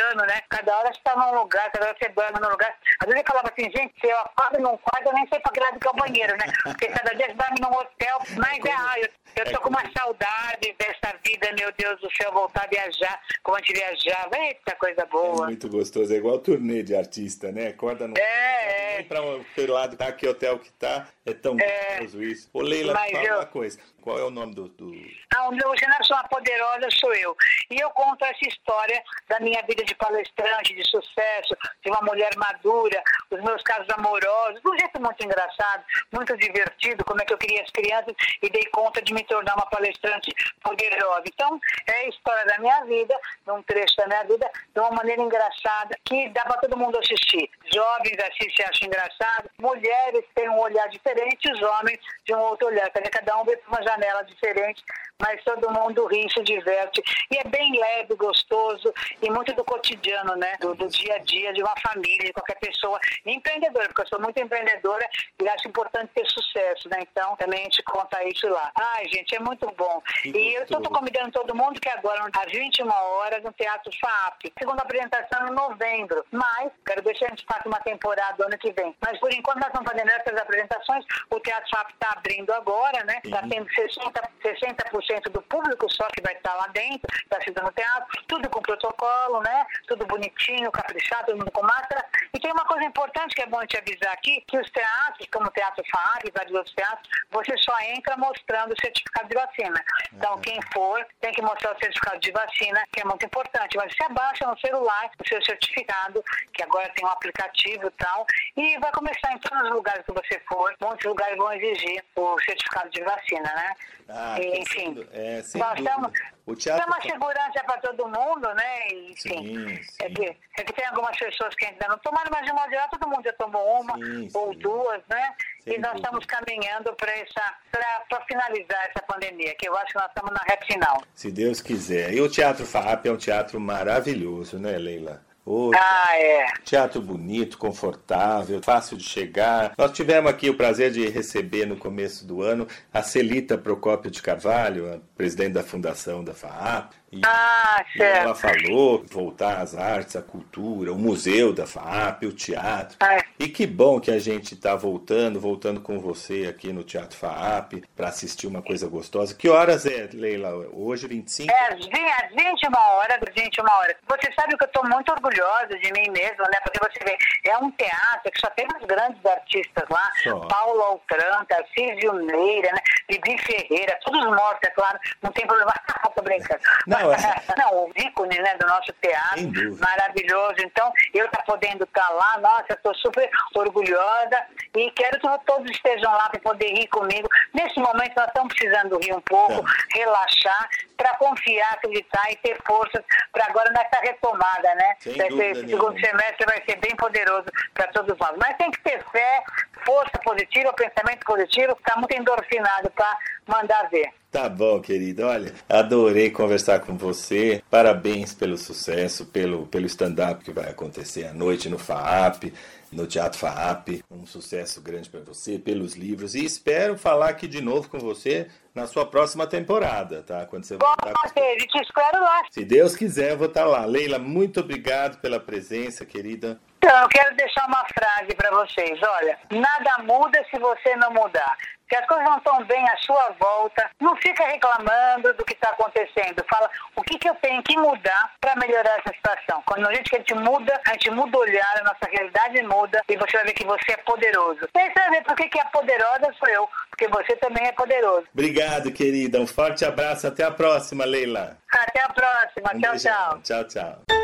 desligando, né? Cada hora você está num lugar, cada hora você dorme num lugar. Às vezes eu falava assim, gente, se eu acordo num quarto, eu nem sei para que lado que é o banheiro, né? Porque cada dia você dorme num hotel, mas é, ah, eu, eu tô com uma saudade dessa vida, meu Deus do céu, voltar a viajar, como a gente viajava. Eita, coisa É boa. muito gostoso, é igual turnê de artista, né? Acorda no. É, é. Pra um lado, tá que hotel que tá. É tão gostoso isso. Ô, Leila, Mas fala eu- uma coisa. Qual é o nome do. do... Ah, o meu sou uma poderosa, sou eu. E eu conto essa história da minha vida de palestrante, de sucesso, de uma mulher madura, os meus casos amorosos, de um jeito muito engraçado, muito divertido, como é que eu queria as crianças e dei conta de me tornar uma palestrante poderosa. Então, é a história da minha vida, num trecho da minha vida, de uma maneira engraçada, que dá para todo mundo assistir. Jovens assistem acham engraçado, mulheres têm um olhar diferente, os homens de um outro olhar. Cada um vê por uma janela diferente, mas todo mundo ri, se diverte. E é bem leve, gostoso e muito do cotidiano, né? Do, do dia a dia de uma família, de qualquer pessoa. Empreendedora, porque eu sou muito empreendedora e acho importante ter sucesso, né? Então também a gente conta isso lá. Ai, gente, é muito bom. E eu estou convidando todo mundo que agora, às 21 horas, no Teatro FAP. Segunda apresentação em novembro. Mas, quero se a gente faça uma temporada ano que vem. Mas por enquanto nós estamos fazendo essas apresentações. O Teatro FAP está abrindo agora, né? Está tendo 60%, 60% do público só que vai estar lá dentro, está se dando teatro, tudo com protocolo, né? Tudo bonitinho, caprichado, todo mundo com máscara. E tem uma coisa importante que é bom te avisar aqui, que os teatros, como o Teatro FAP e vários outros teatros, você só entra mostrando o certificado de vacina. Então, quem for tem que mostrar o certificado de vacina, que é muito importante. Mas você abaixa no celular o seu certificado, que agora tem um aplicativo e tal, e vai começar em todos os lugares que você for, muitos lugares vão exigir o certificado de vacina, né? Ah, E, enfim, é, nós dúvida. estamos O teatro. é uma segurança para todo mundo, né? E, enfim, Sim, É, que, é que tem algumas pessoas que ainda não tomaram, mas de modo geral todo mundo já tomou uma Sim, ou sim. duas, né? Sem e nós dúvida. estamos caminhando para essa para finalizar essa pandemia, que eu acho que nós estamos na reta final. Se Deus quiser. E o Teatro FAP é um teatro maravilhoso, né, Leila? Ah, é. Teatro bonito, confortável, fácil de chegar. Nós tivemos aqui o prazer de receber no começo do ano a Celita Procópio de Carvalho, a presidente da fundação da FAAP. E, Ah, e ela certo. falou voltar às artes, à cultura, o museu da FAAP, o teatro. É. E que bom que a gente está voltando, voltando com você aqui no Teatro FAAP para assistir uma coisa gostosa. Que horas é, Leila? Hoje, 25? É, às 20 às 21 horas, às 21 horas. Você sabe que eu estou muito orgulhosa de mim mesma, né? Porque você vê, é um teatro que só tem os grandes artistas lá. Só. Paulo Altranta, Tarcísio Meira, né? Bibi Ferreira, todos mortos, é claro. Não tem problema. Tô brincando. Não, é- Não, os ícones né, do nosso teatro. Maravilhoso. Então, eu tá podendo estar lá, nossa, estou super orgulhosa e quero que todos estejam lá para poder rir comigo. Nesse momento, nós estamos precisando rir um pouco, Tá. relaxar, para confiar, acreditar e ter forças para agora nessa retomada, né? Sem dúvida esse segundo nenhuma. semestre vai ser bem poderoso para todos nós. Mas tem que ter fé, força positiva, pensamento positivo, está muito endorfinado para mandar ver. Tá bom, querida. Olha, adorei conversar com você. Parabéns pelo sucesso, pelo, pelo stand-up que vai acontecer à noite no FAAP, no Teatro FAAP. Um sucesso grande para você, pelos livros. E espero falar aqui de novo com você na sua próxima temporada, tá? Quando você voltar. com- Gosto, te espero lá. Se Deus quiser, eu vou estar lá. Leila, muito obrigado pela presença, querida. Então, eu quero deixar uma frase para vocês. Olha, nada muda se você não mudar. Se as coisas não estão bem à sua volta, não fica reclamando do que está acontecendo. Fala o que, que eu tenho que mudar para melhorar essa situação. Quando a gente, que a gente muda, a gente muda o olhar, a nossa realidade muda e você vai ver que você é poderoso. E aí você vai ver por que, que a poderosa sou eu, porque você também é poderoso. Obrigado, querida. Um forte abraço. Até a próxima, Leila. Até a próxima. Um tchau, beijão. tchau. Tchau, tchau.